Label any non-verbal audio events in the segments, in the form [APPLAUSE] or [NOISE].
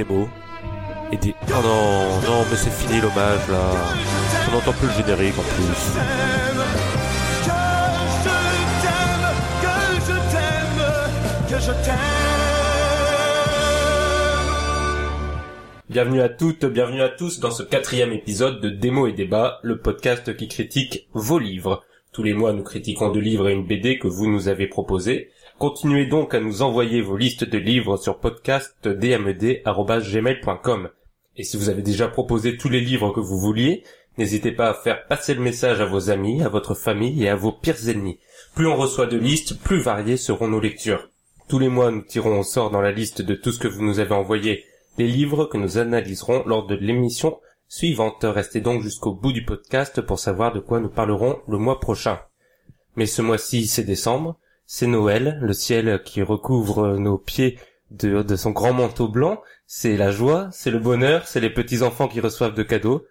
et des... Oh non, non, mais c'est fini l'hommage là. On n'entend plus le générique en plus. Bienvenue à toutes, bienvenue à tous dans ce quatrième épisode de Démo et Débat, le podcast qui critique vos livres. Tous les mois, nous critiquons deux livres et une BD que vous nous avez proposés. Continuez donc à nous envoyer vos listes de livres sur podcastdmed.gmail.com. Et si vous avez déjà proposé tous les livres que vous vouliez, n'hésitez pas à faire passer le message à vos amis, à votre famille et à vos pires ennemis. Plus on reçoit de listes, plus variées seront nos lectures. Tous les mois, nous tirons au sort dans la liste de tout ce que vous nous avez envoyé les livres que nous analyserons lors de l'émission suivante. Restez donc jusqu'au bout du podcast pour savoir de quoi nous parlerons le mois prochain. Mais ce mois-ci, c'est décembre, c'est Noël, le ciel qui recouvre nos pieds de, de son grand manteau blanc, c'est la joie, c'est le bonheur, c'est les petits-enfants qui reçoivent de cadeaux.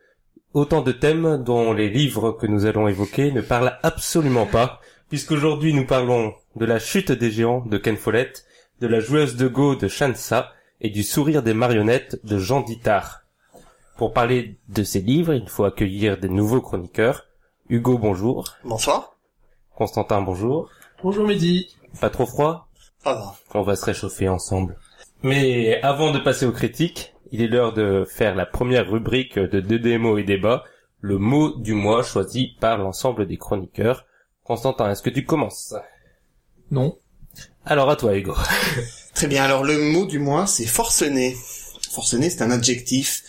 Autant de thèmes dont les livres que nous allons évoquer ne parlent absolument pas, puisqu'aujourd'hui nous parlons de la chute des géants de Ken Follett, de la joueuse de Go de Shansa et du sourire des marionnettes de Jean Dittard. Pour parler de ces livres, il faut accueillir des nouveaux chroniqueurs. Hugo, bonjour. Bonsoir. Constantin, bonjour. Bonjour Mehdi. Pas trop froid? Ah On va se réchauffer ensemble. Mais avant de passer aux critiques, il est l'heure de faire la première rubrique de deux démos et débats, le mot du mois choisi par l'ensemble des chroniqueurs. Constantin, est-ce que tu commences? Non. Alors à toi Hugo. [LAUGHS] Très bien, alors le mot du mois, c'est forcené. Forcené, c'est un adjectif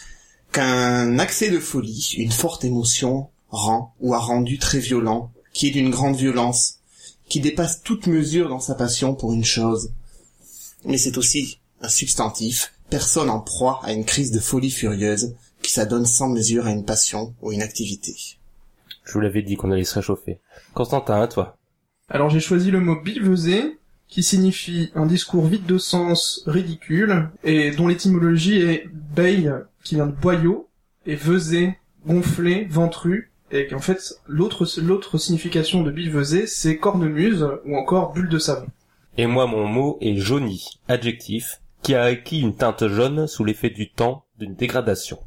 qu'un accès de folie, une forte émotion, rend ou a rendu très violent, qui est d'une grande violence, qui dépasse toute mesure dans sa passion pour une chose. Mais c'est aussi un substantif, personne en proie à une crise de folie furieuse, qui s'adonne sans mesure à une passion ou une activité. Je vous l'avais dit qu'on allait se réchauffer. Constantin, à toi. Alors j'ai choisi le mot billevesé, qui signifie un discours vide de sens ridicule, et dont l'étymologie est bail, qui vient de boyau, et vesé, gonflé, ventru, et qu'en fait, l'autre, l'autre signification de billevesé, c'est cornemuse, ou encore bulle de savon. Et moi, mon mot est jauni, adjectif, qui a acquis une teinte jaune sous l'effet du temps d'une dégradation.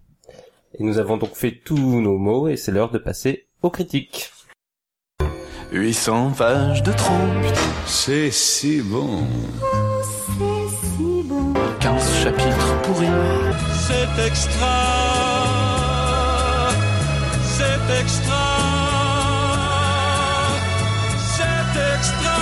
Et nous avons donc fait tous nos mots, et c'est l'heure de passer aux critiques. 800 pages de trompe, C'est si bon. C'est si bon. 15 chapitres pourris. C'est extra, extra, c'est extra.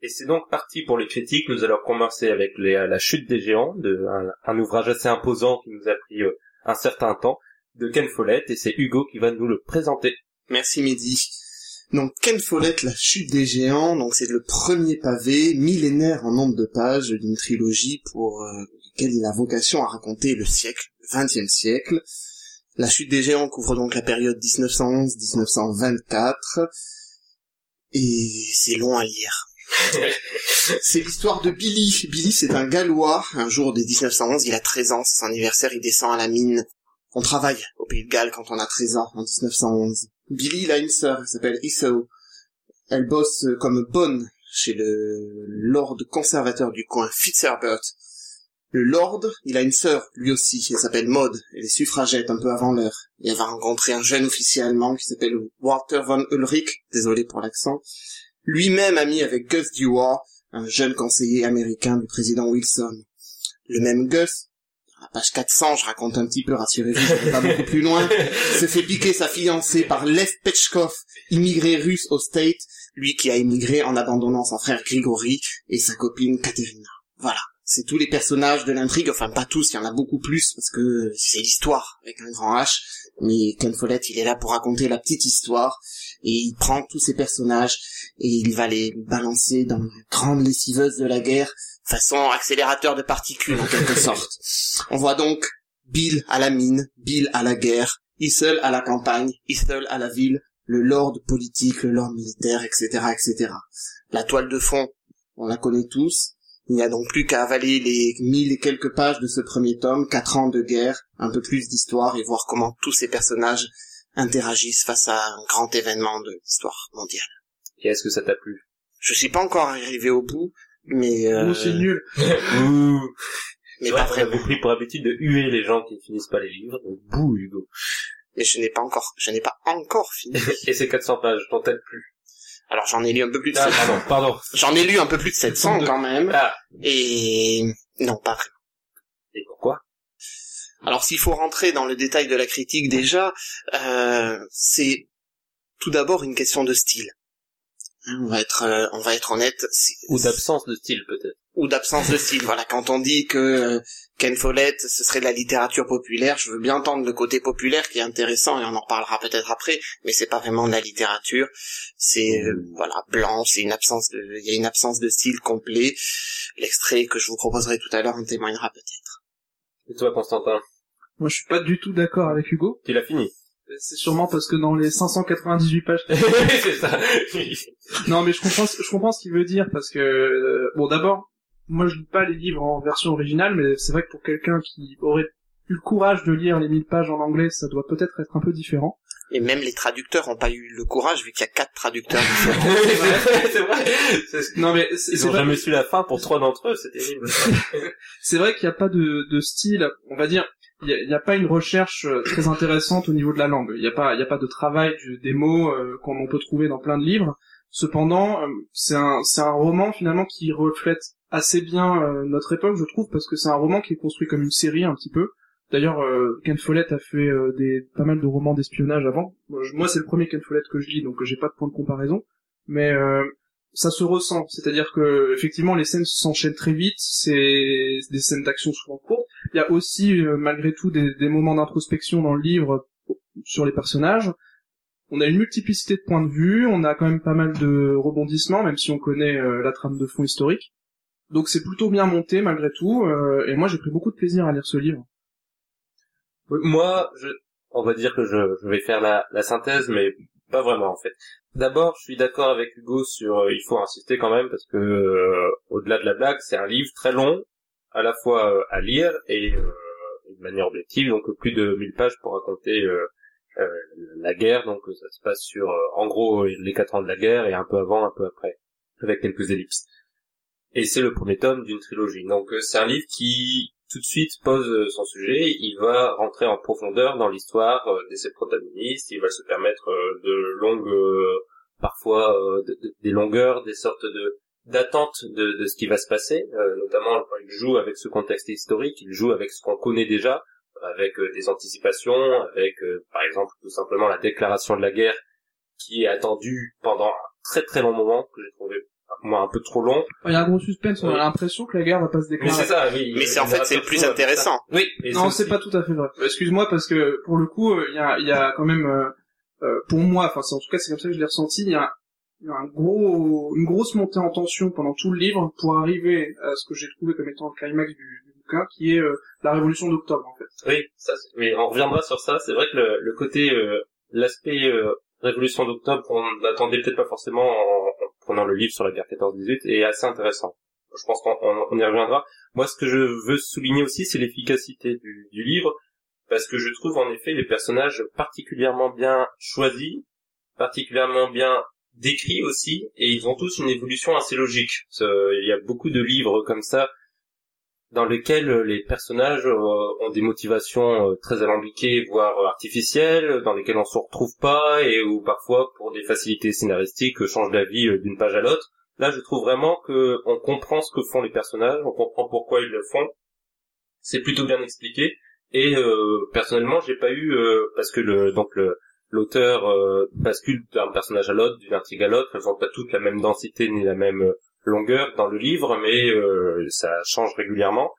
Et c'est donc parti pour les critiques. Nous allons commencer avec les- la chute des géants, de, un, un ouvrage assez imposant qui nous a pris euh, un certain temps, de Ken Follett, et c'est Hugo qui va nous le présenter. Merci Mehdi. Donc Ken Follett, La chute des géants, donc c'est le premier pavé, millénaire en nombre de pages d'une trilogie pour euh, laquelle il a vocation à raconter le siècle, le XXe siècle. La chute des géants couvre donc la période 1911-1924, et c'est long à lire. [LAUGHS] c'est l'histoire de Billy. Billy, c'est un Gallois. Un jour de 1911, il a 13 ans, c'est son anniversaire, il descend à la mine. On travaille au Pays de Galles quand on a 13 ans, en 1911. Billy, il a une sœur, elle s'appelle Issou. Elle bosse euh, comme bonne chez le lord conservateur du coin, Fitzherbert. Le lord, il a une sœur, lui aussi, elle s'appelle Maud, elle est suffragette un peu avant l'heure. Et elle va rencontrer un jeune officier allemand qui s'appelle Walter von Ulrich, désolé pour l'accent, lui-même ami avec Gus Dewar, un jeune conseiller américain du président Wilson. Le même Gus, à page 400, je raconte un petit peu, rassurez-vous, je pas beaucoup plus loin, se fait piquer sa fiancée par Lev Pechkov, immigré russe au State, lui qui a immigré en abandonnant son frère Grigory et sa copine Katerina. Voilà. C'est tous les personnages de l'intrigue, enfin pas tous, il y en a beaucoup plus, parce que c'est l'histoire, avec un grand H, mais Ken Follett, il est là pour raconter la petite histoire, et il prend tous ces personnages, et il va les balancer dans la grande lessiveuse de la guerre, façon accélérateur de particules en quelque sorte. On voit donc Bill à la mine, Bill à la guerre, Issel à la campagne, Issel à la ville, le lord politique, le lord militaire, etc., etc. La toile de fond, on la connaît tous. Il n'y a donc plus qu'à avaler les mille et quelques pages de ce premier tome, quatre ans de guerre, un peu plus d'histoire et voir comment tous ces personnages interagissent face à un grand événement de l'histoire mondiale. Et est-ce que ça t'a plu? Je suis pas encore arrivé au bout, mais euh, c'est nul. [LAUGHS] Ouh mais pas vrai vraiment. avait pris pour habitude de huer les gens qui ne finissent pas les livres. Bouh, Hugo. Mais je n'ai pas encore, je n'ai pas encore fini. [LAUGHS] Et ces 400 pages, t'ont-elles plu Alors j'en ai lu un peu plus de Ah, 700. pardon, pardon. J'en ai lu un peu plus de 700 quand même. Ah, Et non, pas vraiment. et pourquoi? Alors s'il faut rentrer dans le détail de la critique déjà, euh, c'est tout d'abord une question de style. Hein, On va être, euh, on va être honnête. Ou d'absence de style, peut-être. ou d'absence de style. Voilà, quand on dit que euh, Ken Follett, ce serait de la littérature populaire, je veux bien entendre le côté populaire qui est intéressant et on en reparlera peut-être après, mais c'est pas vraiment de la littérature. C'est euh, voilà blanc, c'est une absence de, il y a une absence de style complet. L'extrait que je vous proposerai tout à l'heure en témoignera peut-être. Et toi, Constantin? Moi, je suis pas du tout d'accord avec Hugo. Tu l'as fini? C'est sûrement parce que dans les 598 pages [LAUGHS] C'est ça. Non, mais je comprends, je comprends ce qu'il veut dire parce que euh, bon, d'abord, moi je lis pas les livres en version originale, mais c'est vrai que pour quelqu'un qui aurait eu le courage de lire les 1000 pages en anglais, ça doit peut-être être un peu différent. Et même les traducteurs ont pas eu le courage vu qu'il y a quatre traducteurs [LAUGHS] différents. c'est vrai. C'est- Non, mais c'est Ils ont vrai, jamais su la fin pour trois d'entre eux, c'est terrible. [LAUGHS] c'est vrai qu'il n'y a pas de, de style, on va dire. Il y a, a pas une recherche euh, très intéressante au niveau de la langue. Il n'y a pas, il a pas de travail du- des mots euh, qu'on peut trouver dans plein de livres. Cependant, euh, c'est un, c'est un roman finalement qui reflète assez bien euh, notre époque, je trouve, parce que c'est un roman qui est construit comme une série un petit peu. D'ailleurs, euh, Ken Follett a fait des pas mal de romans d'espionnage avant. Moi, c'est le premier Ken Follett que je lis, donc j'ai pas de point de comparaison. Mais ça se ressent, c'est-à-dire que effectivement les scènes s'enchaînent très vite, c'est des scènes d'action souvent courtes. Il y a aussi euh, malgré tout des, moments d'introspection dans le livre sur les personnages. On a une multiplicité de points de vue, on a quand même pas mal de rebondissements, même si on connaît euh, la trame de fond historique. Donc c'est plutôt bien monté malgré tout, euh, et moi j'ai pris beaucoup de plaisir à lire ce livre. Moi, je, on va dire que je, je vais faire la, la synthèse, mais pas vraiment en fait. D'abord, je suis d'accord avec Hugo sur, il faut insister quand même parce que euh, au-delà de la blague, c'est un livre très long, à la fois euh, à lire et euh, de manière objective, donc plus de 1000 pages pour raconter euh, euh, la guerre. Donc ça se passe sur, euh, en gros, les quatre ans de la guerre et un peu avant, un peu après, avec quelques ellipses. Et c'est le premier tome d'une trilogie. Donc euh, c'est un livre qui tout de suite pose euh, son sujet, il va rentrer en profondeur dans l'histoire euh, de ses protagonistes, il va se permettre euh, de longues, euh, parfois euh, de- de- des longueurs, des sortes de d'attente de, de ce qui va se passer, euh, notamment il joue avec ce contexte historique, il joue avec ce qu'on connaît déjà, avec euh, des anticipations, avec euh, par exemple tout simplement la déclaration de la guerre qui est attendue pendant un très très long moment, que j'ai trouvé moi un peu trop long, Il y a un gros suspense, on a l'impression que la guerre va pas se mais déclarer. c'est ça, oui. Mais c'est en fait c'est le plus trouve intéressant. Oui, et Non, c'est pas tout à fait vrai. Excuse-moi parce que pour le coup, euh, il y a, il y a quand même, euh, euh, pour moi, enfin c'est en tout cas c'est comme ça que je l'ai ressenti, il y a un gros, une grosse montée en tension pendant tout le livre pour arriver à ce que j'ai trouvé comme étant le climax du, bouquin, qui est euh, la révolution d'octobre en fait. Oui, ça, oui, on reviendra sur ça. C'est vrai que le, côté, euh, l'aspect euh, révolution d'octobre qu'on n'attendait peut-être pas forcément en, en prenant le livre sur la guerre 14-18 est assez intéressant. Je pense qu'on on- on y reviendra. Moi, ce que je veux souligner aussi, c'est l'efficacité du livre, parce que je trouve en effet les personnages particulièrement bien choisis, particulièrement bien décrits aussi, et ils ont tous une évolution assez logique. Il y a beaucoup de livres comme ça dans lesquels euh, les personnages euh, ont des motivations euh, très alambiquées, voire artificielles, dans lesquelles on se retrouve pas, et où parfois, pour des facilités scénaristiques, change d'avis d'une page à l'autre. Là, je trouve vraiment que on comprend ce que font les personnages, on comprend pourquoi ils le font. C'est plutôt bien expliqué. Et euh, personnellement, j'ai pas eu parce que le donc le l'auteur euh, bascule d'un personnage à l'autre, d'une intrigue à l'autre. Elles ont pas toutes la même densité ni la même euh, longueur dans le livre, mais euh, ça change régulièrement.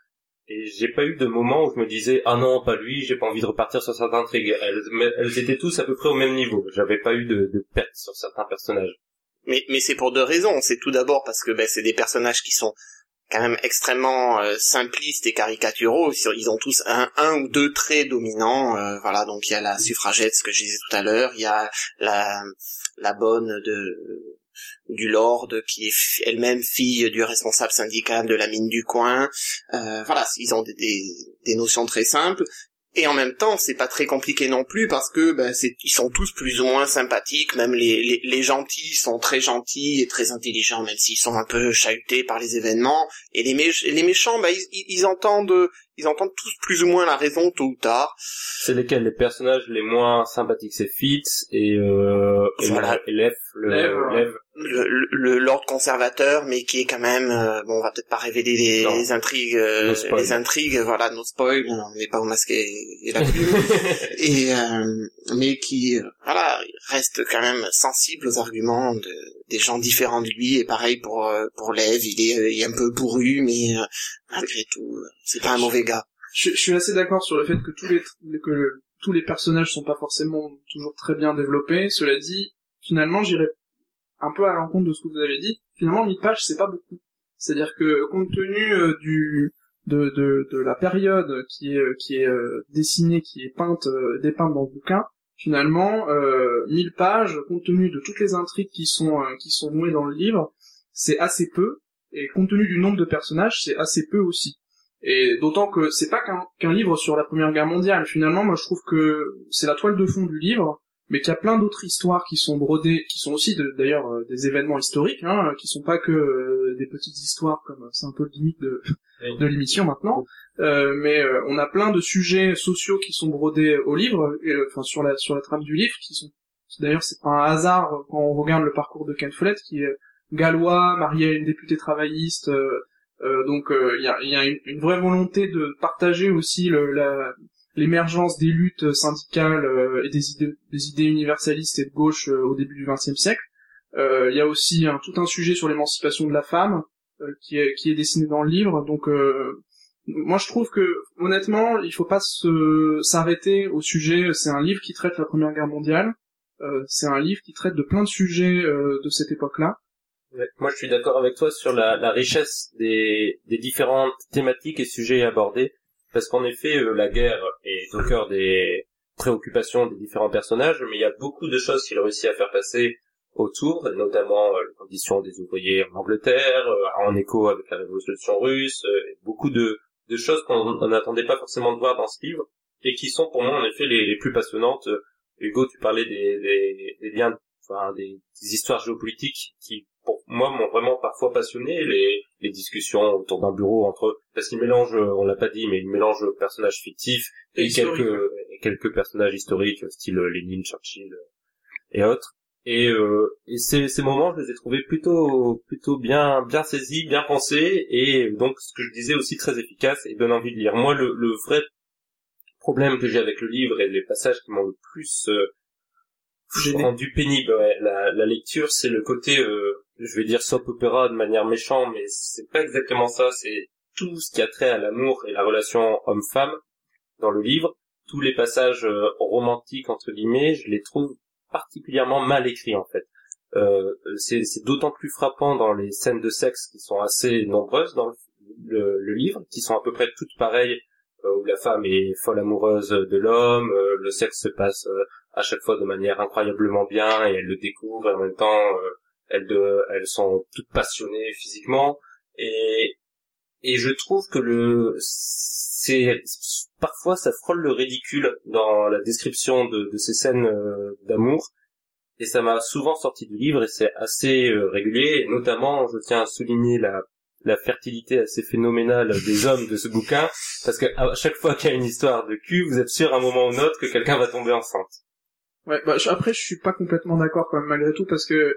Et j'ai pas eu de moment où je me disais ah non pas lui, j'ai pas envie de repartir sur cette intrigue. Elles, elles étaient tous à peu près au même niveau. J'avais pas eu de, de perte sur certains personnages. Mais, mais c'est pour deux raisons. C'est tout d'abord parce que ben, c'est des personnages qui sont quand même extrêmement euh, simplistes et caricaturaux. Ils ont tous un, ou deux traits dominants. euh, voilà, donc il y a la suffragette, ce que je disais tout à l'heure. Il y a la, la bonne de du lord qui est elle-même fille du responsable syndical de la mine du coin. Euh, voilà, ils ont des notions très simples. Et en même temps, c'est pas très compliqué non plus parce que ben, c'est, ils sont tous plus ou moins sympathiques. Même les, les, les gentils sont très gentils et très intelligents, même s'ils sont un peu chahutés par les événements. Et les, les méchants, ben, ils, ils- ils entendent, ils entendent tous plus ou moins la raison tôt ou tard. C'est lesquels les personnages les moins sympathiques? C'est Fitz et, euh, et, Voilà. et Lev, le, Lev. Le, le, le lord conservateur, mais qui est quand même, euh, bon, on va peut-être pas révéler les, intrigues, euh, No spoil. les intrigues, voilà, nos spoils, on n'est pas au masque et, et la [LAUGHS] plume. et euh, mais qui euh, voilà reste quand même sensible aux arguments de, des gens différents de lui et pareil pour pour Lev il est, il est un peu bourru mais euh, malgré tout c'est pas un mauvais gars Je, je suis assez d'accord sur le fait que tous les que le- tous les personnages sont pas forcément toujours très bien développés. Cela dit, finalement, j'irais un peu à l'encontre de ce que vous avez dit. Finalement, 1000 pages, c'est pas beaucoup. C'est-à-dire que compte tenu euh, du de, de, la période qui est qui est euh, dessinée, qui est peinte euh, dépeinte dans le bouquin, finalement, euh, 1000 pages, compte tenu de toutes les intrigues qui sont euh, qui sont nouées dans le livre, c'est assez peu. Et compte tenu du nombre de personnages, c'est assez peu aussi. Et d'autant que c'est pas qu'un qu'un livre sur la Première Guerre mondiale. Finalement, moi je trouve que c'est la toile de fond du livre, mais qu'il y a plein d'autres histoires qui sont brodées, qui sont aussi de- d'ailleurs euh, des événements historiques, hein, qui sont pas que euh, des petites histoires comme c'est un peu le gimmick de, de l'émission maintenant. Euh, mais euh, on a plein de sujets sociaux qui sont brodés au livre, euh, enfin sur la sur la trame du livre, qui sont d'ailleurs c'est pas un hasard euh, quand on regarde le parcours de Ken Follett, qui est gallois, marié à une députée travailliste. euh, euh, donc euh, il y, a, y a une, une vraie volonté de partager aussi le, la, l'émergence des luttes syndicales euh, et des idées, des idées universalistes et de gauche euh, au début du XXe siècle. Euh, Il y a aussi un, tout un sujet sur l'émancipation de la femme qui, est, qui est dessiné dans le livre. Donc moi je trouve que honnêtement il faut pas se s'arrêter au sujet. C'est un livre qui traite la Première Guerre mondiale. Euh, c'est un livre qui traite de plein de sujets euh, de cette époque-là. Ouais. Moi, je suis d'accord avec toi sur la, la richesse des, des différentes thématiques et sujets abordés, parce qu'en effet, euh, la guerre est au cœur des préoccupations des différents personnages, mais il y a beaucoup de choses qu'il réussit à faire passer autour, notamment euh, les conditions des ouvriers en Angleterre, euh, en écho avec la révolution russe, euh, beaucoup de, choses qu'on on n'attendait pas forcément de voir dans ce livre, et qui sont pour moi en effet les, plus passionnantes. Hugo, tu parlais des, des, des liens, enfin des, histoires géopolitiques qui moi m'ont vraiment parfois passionné les, les discussions autour d'un bureau entre parce qu'ils mélangent on l'a pas dit mais ils mélangent personnages fictifs Et quelques et quelques personnages historiques style Lénine Churchill euh, et autres. Et, euh, et ces, ces moments je les ai trouvés plutôt plutôt bien bien saisis bien pensés et donc ce que je disais aussi très efficace et donne envie de lire. Moi le, le vrai problème que j'ai avec le livre et les passages qui m'ont le plus euh, rendu pénible ouais, la, la lecture c'est le côté euh, je vais dire soap opéra de manière méchante mais c'est pas exactement ça c'est tout ce qui a trait à l'amour et la relation homme-femme dans le livre. Tous les passages euh, romantiques entre guillemets je les trouve particulièrement mal écrits en fait. Euh, c'est d'autant plus frappant dans les scènes de sexe qui sont assez nombreuses dans le, livre qui sont à peu près toutes pareilles euh, où la femme est folle amoureuse de l'homme euh, le sexe se passe à chaque fois de manière incroyablement bien et elles le découvrent et en même temps elles, de, elles sont toutes passionnées physiquement. Et et je trouve que le c'est parfois ça frôle le ridicule dans la description de, de ces scènes euh, d'amour. Et ça m'a souvent sorti du livre et c'est assez euh, régulier. Et notamment je tiens à souligner la la fertilité assez phénoménale des hommes de ce bouquin. Parce que à chaque fois qu'il y a une histoire de cul vous êtes sûr à un moment ou un autre que quelqu'un va tomber enceinte. Ouais, bah, je- après, je suis pas complètement d'accord quand même malgré tout parce que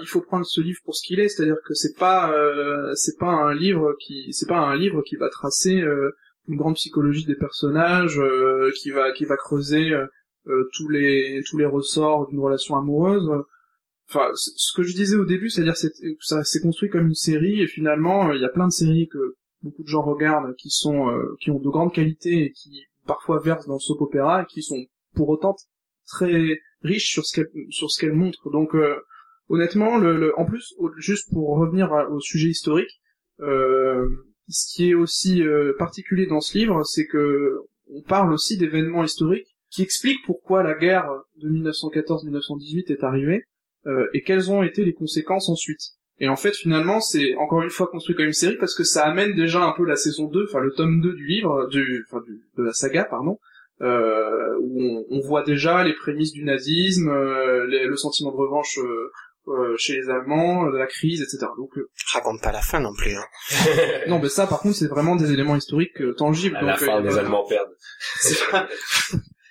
il faut prendre ce livre pour ce qu'il est, c'est-à-dire que c'est pas euh, c'est pas un livre qui c'est pas un livre qui va tracer euh, une grande psychologie des personnages, euh, qui va qui va creuser euh, euh, tous les tous les ressorts d'une relation amoureuse. Enfin, ce que je disais au début, c'est-à-dire c'est ça s'est construit comme une série et finalement euh, il y a plein de séries que beaucoup de gens regardent qui sont qui ont de grandes qualités et qui parfois versent dans le soap opéra et qui sont pour autant très riche sur ce qu'elle sur ce qu'elle montre. Donc honnêtement, le, le- en plus, juste pour revenir au sujet historique, euh, ce qui est aussi euh, particulier dans ce livre, c'est que on parle aussi d'événements historiques qui expliquent pourquoi la guerre de 1914-1918 est arrivée euh, et quelles ont été les conséquences ensuite. Et en fait, finalement, c'est encore une fois construit comme une série parce que ça amène déjà un peu la saison 2, enfin le tome 2 du livre, du, enfin du, de la saga, pardon, euh, où on, on voit déjà les prémices du nazisme, euh, les- le sentiment de revanche euh, euh, chez les Allemands, de la crise, etc. Donc euh, Raconte pas la fin non plus. Hein. [LAUGHS] non, mais ça par contre c'est vraiment des éléments historiques euh, tangibles. À donc, la euh, fin, a les Allemands perdent. c'est pas-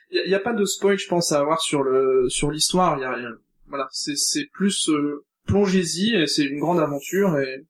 Il y, a- pas de spoil, je pense, à avoir sur le sur l'histoire. Il y a, y a- voilà, c'est c'est plus euh, plongez-y et c'est une grande aventure et vous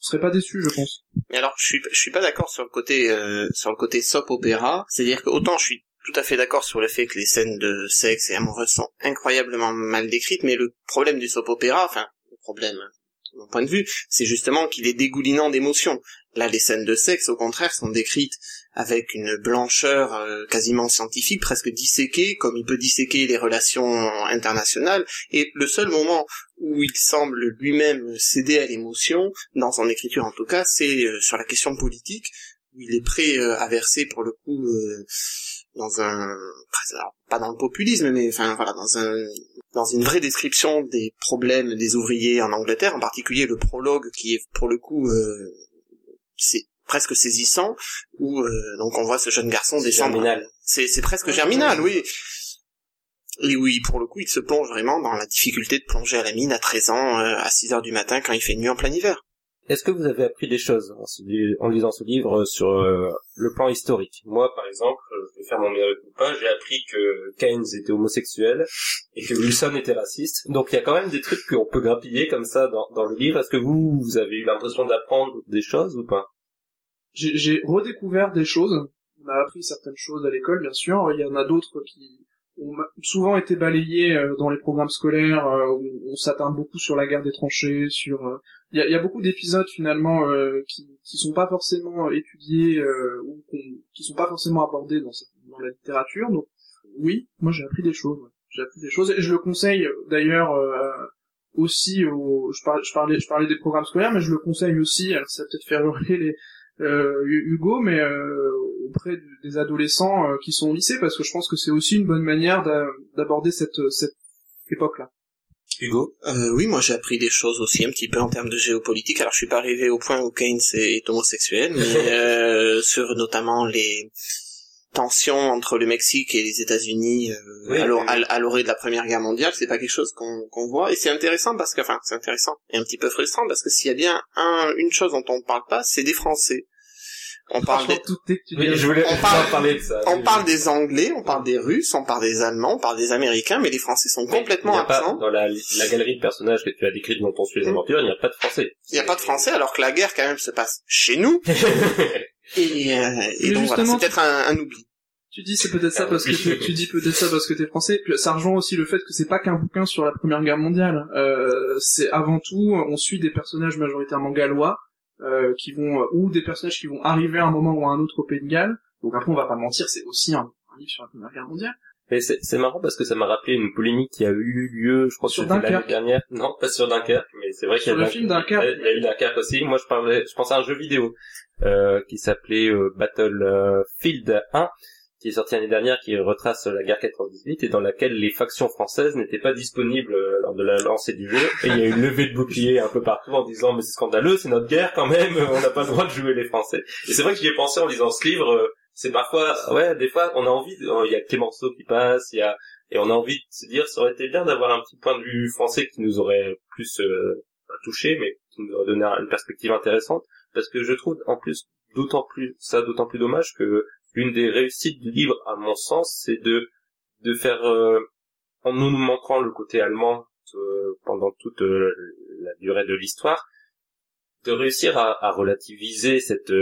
serez pas déçus, je pense. Mais alors, je suis, je suis pas d'accord sur le côté, euh, sur le côté soap opéra. C'est-à-dire que autant je suis tout à fait d'accord sur le fait que les scènes de sexe et amoureuses sont incroyablement mal décrites, mais le problème du soap opéra, enfin, le problème, de mon point de vue, c'est justement qu'il est dégoulinant d'émotions. Là, les scènes de sexe, au contraire, sont décrites avec une blancheur euh, quasiment scientifique, presque disséquée, comme il peut disséquer les relations internationales. Et le seul moment où il semble lui-même céder à l'émotion, dans son écriture en tout cas, c'est euh, sur la question politique, où il est prêt euh, à verser pour le coup dans un pas dans le populisme, mais enfin voilà, dans un dans une vraie description des problèmes des ouvriers en Angleterre, en particulier le prologue qui est pour le coup euh, c'est presque saisissant, où euh, donc on voit ce jeune garçon descendre. germinal. C'est c'est presque germinal, oui. Et oui, pour le coup, il se plonge vraiment dans la difficulté de plonger à la mine à 13 ans, euh, à 6 heures du matin, quand il fait nuit en plein hiver. Est-ce que vous avez appris des choses en, ce li- en lisant ce livre euh, sur euh, le plan historique? Moi, par exemple, euh, je vais faire mon meilleur coup pas, j'ai appris que Keynes était homosexuel et que Wilson était raciste. Donc il y a quand même des trucs qu'on peut grappiller comme ça dans, dans le livre. Est-ce que vous, vous avez eu l'impression d'apprendre des choses ou pas? J'ai j'ai redécouvert des choses. On a appris certaines choses à l'école, bien sûr. Il y en a d'autres qui souvent été balayées euh, dans les programmes scolaires euh, où on s'attarde beaucoup sur la guerre des tranchées, sur euh, il y, a, il y a beaucoup d'épisodes finalement euh, qui qui sont pas forcément étudiés euh, ou qu'on- qui sont pas forcément abordés dans, la littérature. Donc oui, moi j'ai appris des choses. J'ai appris des choses et je le conseille euh, d'ailleurs euh, aussi au je parlais je parlais je parlais des programmes scolaires mais je le conseille aussi alors ça va peut-être faire hurler les euh, Hugo mais euh, auprès des adolescents euh, qui sont au lycée parce que je pense que c'est aussi une bonne manière d'a- d'aborder cette cette époque là. Hugo? Euh, oui, moi j'ai appris des choses aussi un petit peu en termes de géopolitique. Alors je suis pas arrivé au point où Keynes est, est homosexuel, mais [LAUGHS] euh, sur notamment les tensions entre le Mexique et les États-Unis euh, Oui, à oui, l'orée de la Première Guerre mondiale, c'est pas quelque chose qu'on qu'on voit et c'est intéressant parce que enfin c'est intéressant et un petit peu frustrant parce que s'il y a bien un, une chose dont on parle pas, c'est des Français. On parle des, tout est que tu Oui, dis- je voulais on on parle- parler de ça. on parle des Anglais, on parle des Russes, on parle des Allemands, on parle des Américains, mais les Français sont complètement il y a pas, absents. dans la, la galerie de personnages que tu as décrite dans ton sujet des Mm. aventures, il n'y a pas de français. Il n'y a pas de français alors que la guerre quand même se passe chez nous. [LAUGHS] Et, euh, et Mais donc voilà, c'est peut-être un, un oubli. Tu dis c'est peut-être ça Ah, parce que tu, tu dis peut-être ça parce que t'es français. Puis ça rejoint aussi le fait que c'est pas qu'un bouquin sur la Première Guerre mondiale. Euh, c'est avant tout, on suit des personnages majoritairement gallois euh, qui vont ou des personnages qui vont arriver à un moment ou à un autre au Pays de Galles. Donc après on va pas mentir, c'est aussi un, un livre sur la Première Guerre mondiale. Mais c'est marrant parce que ça m'a rappelé une polémique qui a eu lieu, je crois Sur l'année Dunkerque. dernière. Non, pas sur Dunkerque, mais c'est vrai qu'il y a Sur le film Dunkerque. Il y a eu Dunkerque aussi. Moi, je parlais, je pensais à un jeu vidéo euh, qui s'appelait euh, Battlefield 1, qui est sorti l'année dernière, qui retrace la guerre 14-18 et dans laquelle les factions françaises n'étaient pas disponibles euh, lors de la lancée du jeu. Et il y a eu une levée de boucliers un peu partout en disant mais c'est scandaleux, c'est notre guerre quand même, [LAUGHS] on n'a pas le droit de jouer les Français. Et c'est vrai que j'y ai pensé en lisant ce livre. euh, c'est parfois, ouais, des fois, on a envie, de- il y a Clémenceau qui passe, il y a, et on a envie de se dire, ça aurait été bien d'avoir un petit point de vue français qui nous aurait plus euh, touché, mais qui nous aurait donné une perspective intéressante, parce que je trouve, en plus, d'autant plus, ça d'autant plus dommage que l'une des réussites du livre, à mon sens, c'est de, de faire, euh, en nous montrant le côté allemand euh, pendant toute euh, la durée de l'histoire, de réussir à, à relativiser cette,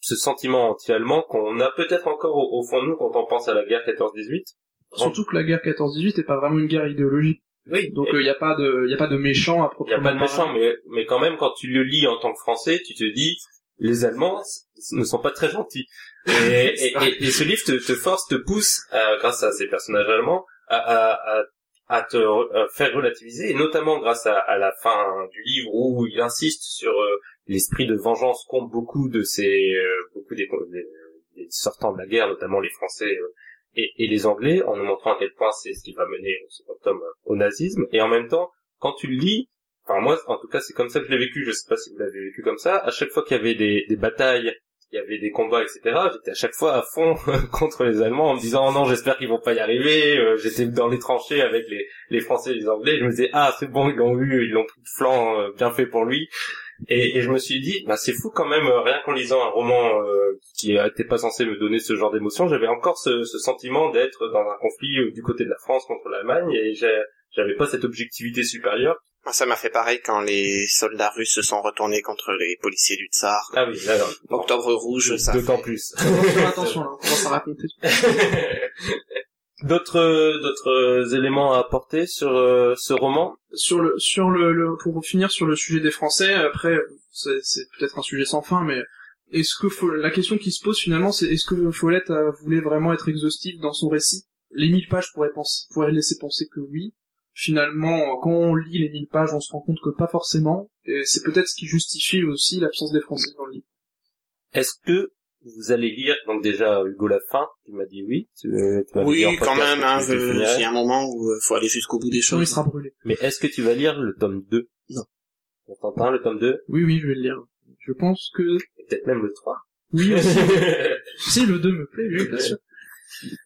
ce sentiment anti-allemand qu'on a peut-être encore au, au fond de nous quand on pense à la guerre 14-18. Surtout que la guerre 14-18 est pas vraiment une guerre idéologique. Oui. Donc il y a pas de y a pas de méchants à il n'y a proprement pas de méchant, mais, mais quand même, quand tu le lis en tant que Français, tu te dis, les Allemands ne sont pas très gentils. Et, [LAUGHS] et, et- et ce livre te, te force, te pousse, à- grâce à ces personnages allemands, à, à, à, à te re- faire relativiser, et notamment grâce à, à la fin du livre où il insiste sur euh, l'esprit de vengeance qu'ont beaucoup de ces, euh, beaucoup des, des- des sortants de la guerre, notamment les Français euh, et, et les Anglais, en nous montrant à quel point c'est ce qui va mener second tome euh, au nazisme, et en même temps, quand tu le lis, enfin moi en tout cas c'est comme ça que je l'ai vécu, je sais pas si vous l'avez vécu comme ça, à chaque fois qu'il y avait des, des batailles il y avait des combats, etc. J'étais à chaque fois à fond [LAUGHS] contre les Allemands en me disant oh non, j'espère qu'ils vont pas y arriver. Euh, J'étais dans les tranchées avec les, Français et les Anglais. Je me disais ah c'est bon, ils l'ont eu, ils l'ont pris de flanc, euh, bien fait pour lui. Et, je me suis dit bah c'est fou quand même, euh, rien qu'en lisant un roman qui n'était pas censé me donner ce genre d'émotion, j'avais encore ce, ce sentiment d'être dans un conflit du côté de la France contre l'Allemagne et j'ai- j'avais pas cette objectivité supérieure. Moi, ça m'a fait pareil quand les soldats russes se sont retournés contre les policiers du tsar. Ah oui, là. Octobre rouge, ça. D'autant plus. Attention, attention, là, on commence à raconter. d'autres d'autres éléments à apporter sur euh, ce roman? Sur le, sur le, le- pour finir sur le sujet des Français, après, c'est c'est peut-être un sujet sans fin, mais est-ce que faut, la question qui se pose finalement, c'est est-ce que Follett euh, voulait vraiment être exhaustif dans son récit? Les 1000 pages pourraient penser, pourraient laisser penser que oui. Finalement, quand on lit les 1000 pages, on se rend compte que pas forcément, et c'est peut-être ce qui justifie aussi l'absence des Français dans le livre. Est-ce que vous allez lire donc déjà Hugo la fin Tu m'as dit oui. Tu, tu dit Oui, quand même, hein, il y a un moment où euh, faut aller jusqu'au bout des Sinon, il choses. sera brûlé. Mais est-ce que tu vas lire le tome 2 Non. On t'entend le tome 2 Oui, oui, je vais le lire. Je pense que, et peut-être même le 3 oui, aussi. [LAUGHS] si le 2 me plaît, oui, bien sûr.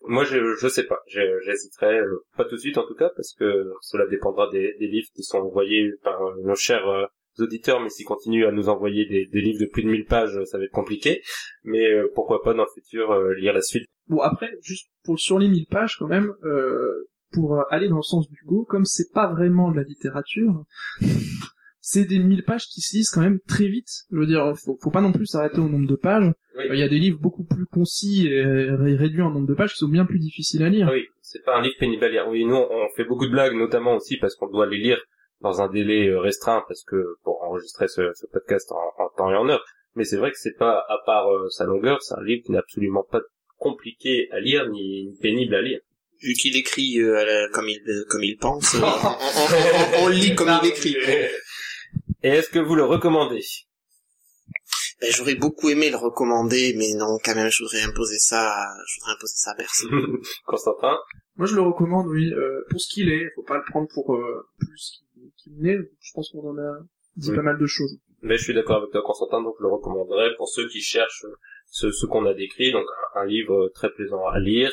Moi, je je sais pas. J'hésiterai euh, pas tout de suite en tout cas parce que cela dépendra des, des livres qui sont envoyés par euh, nos chers euh, auditeurs. Mais s'ils continuent à nous envoyer des, des livres de plus de 1000 pages, ça va être compliqué. Mais euh, pourquoi pas dans le futur euh, lire la suite. Bon après, juste pour sur les 1000 pages quand même, euh, pour euh, aller dans le sens d'Hugo, comme c'est pas vraiment de la littérature, c'est des 1000 pages qui se lisent quand même très vite. Je veux dire, faut, faut pas non plus s'arrêter au nombre de pages. Oui. Euh, Il y a des livres beaucoup plus concis et ré- réduits en nombre de pages qui sont bien plus difficiles à lire. Oui, c'est pas un livre pénible à lire. Oui, nous, on fait beaucoup de blagues, notamment aussi parce qu'on doit les lire dans un délai euh, restreint, parce que pour enregistrer ce, ce podcast en, en temps et en heure. Mais c'est vrai que c'est pas, à part euh, sa longueur, c'est un livre qui n'est absolument pas compliqué à lire ni, ni pénible à lire. Vu qu'il écrit euh, à la- comme il euh, comme il pense, euh, [LAUGHS] on, on- on- on- on le lit comme il écrit. Et est-ce que vous le recommandez? Ben, J'aurais beaucoup aimé le recommander, mais non, quand même, je voudrais imposer ça, à- je voudrais imposer ça à personne. [LAUGHS] Constantin? Moi je le recommande, oui, euh, pour ce qu'il est. Faut pas le prendre pour euh, plus qu'il n'est. Je pense qu'on en a dit Oui. pas mal de choses. Mais je suis d'accord avec toi, Constantin, donc je le recommanderais pour ceux qui cherchent ce, ce qu'on a décrit, donc un, un livre très plaisant à lire,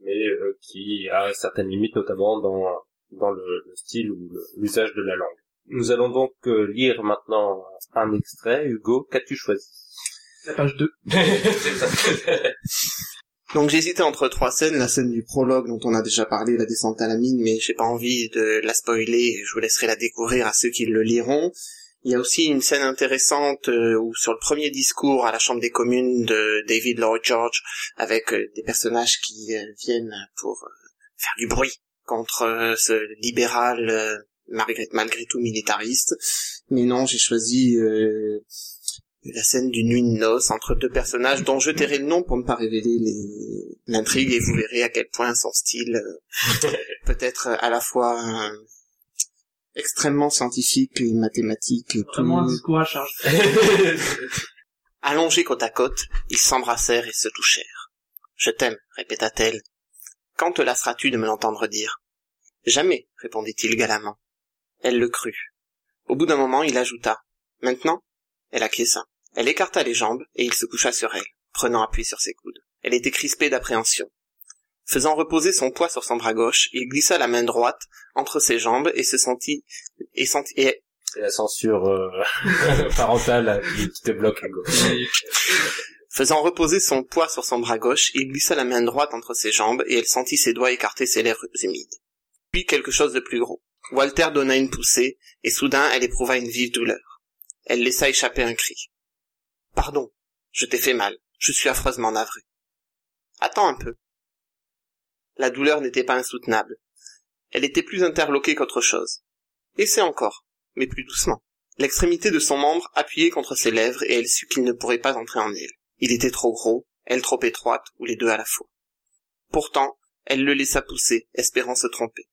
mais euh, qui a certaines limites, notamment dans, dans le, le style ou l'usage de la langue. Nous allons donc euh, lire maintenant un extrait. Hugo, qu'as-tu choisi? La page 2. [LAUGHS] Donc j'hésitais entre trois scènes, la scène du prologue dont on a déjà parlé, la descente à la mine, mais j'ai pas envie de la spoiler, je vous laisserai la découvrir à ceux qui le liront. Il y a aussi une scène intéressante euh, où sur le premier discours à la Chambre des communes de David Lloyd George, avec euh, des personnages qui viennent pour faire du bruit contre ce libéral euh, malgré, malgré tout militariste. Mais non, j'ai choisi euh, la scène d'une nuit de noces entre deux personnages dont je tairai le nom pour ne pas révéler les- l'intrigue et vous verrez à quel point son style euh, [LAUGHS] peut être à la fois euh, extrêmement scientifique et mathématique et tout. Vraiment un discours à charge. [LAUGHS] Allongés côte à côte, ils s'embrassèrent et se touchèrent. Je t'aime, répéta-t-elle. Quand te lasseras-tu de me l'entendre dire? Jamais, répondit-il galamment. Elle le crut. Au bout d'un moment, il ajouta. Maintenant Elle acquiesça. Elle écarta les jambes et il se coucha sur elle, prenant appui sur ses coudes. Elle était crispée d'appréhension. Faisant reposer son poids sur son bras gauche, il glissa la main droite entre ses jambes et se sentit et sentit et C'est la censure euh, [LAUGHS] parentale qui te bloque, Hugo. [LAUGHS] Faisant reposer son poids sur son bras gauche, il glissa la main droite entre ses jambes et elle sentit ses doigts écarter ses lèvres humides. Puis quelque chose de plus gros. Walter donna une poussée et soudain elle éprouva une vive douleur. Elle laissa échapper un cri. Pardon, je t'ai fait mal. Je suis affreusement navré. Attends un peu. La douleur n'était pas insoutenable. Elle était plus interloquée qu'autre chose. Essaie encore, mais plus doucement. L'extrémité de son membre appuyait contre ses lèvres et elle sut qu'il ne pourrait pas entrer en elle. Il était trop gros, elle trop étroite, ou les deux à la fois. Pourtant, elle le laissa pousser, espérant se tromper.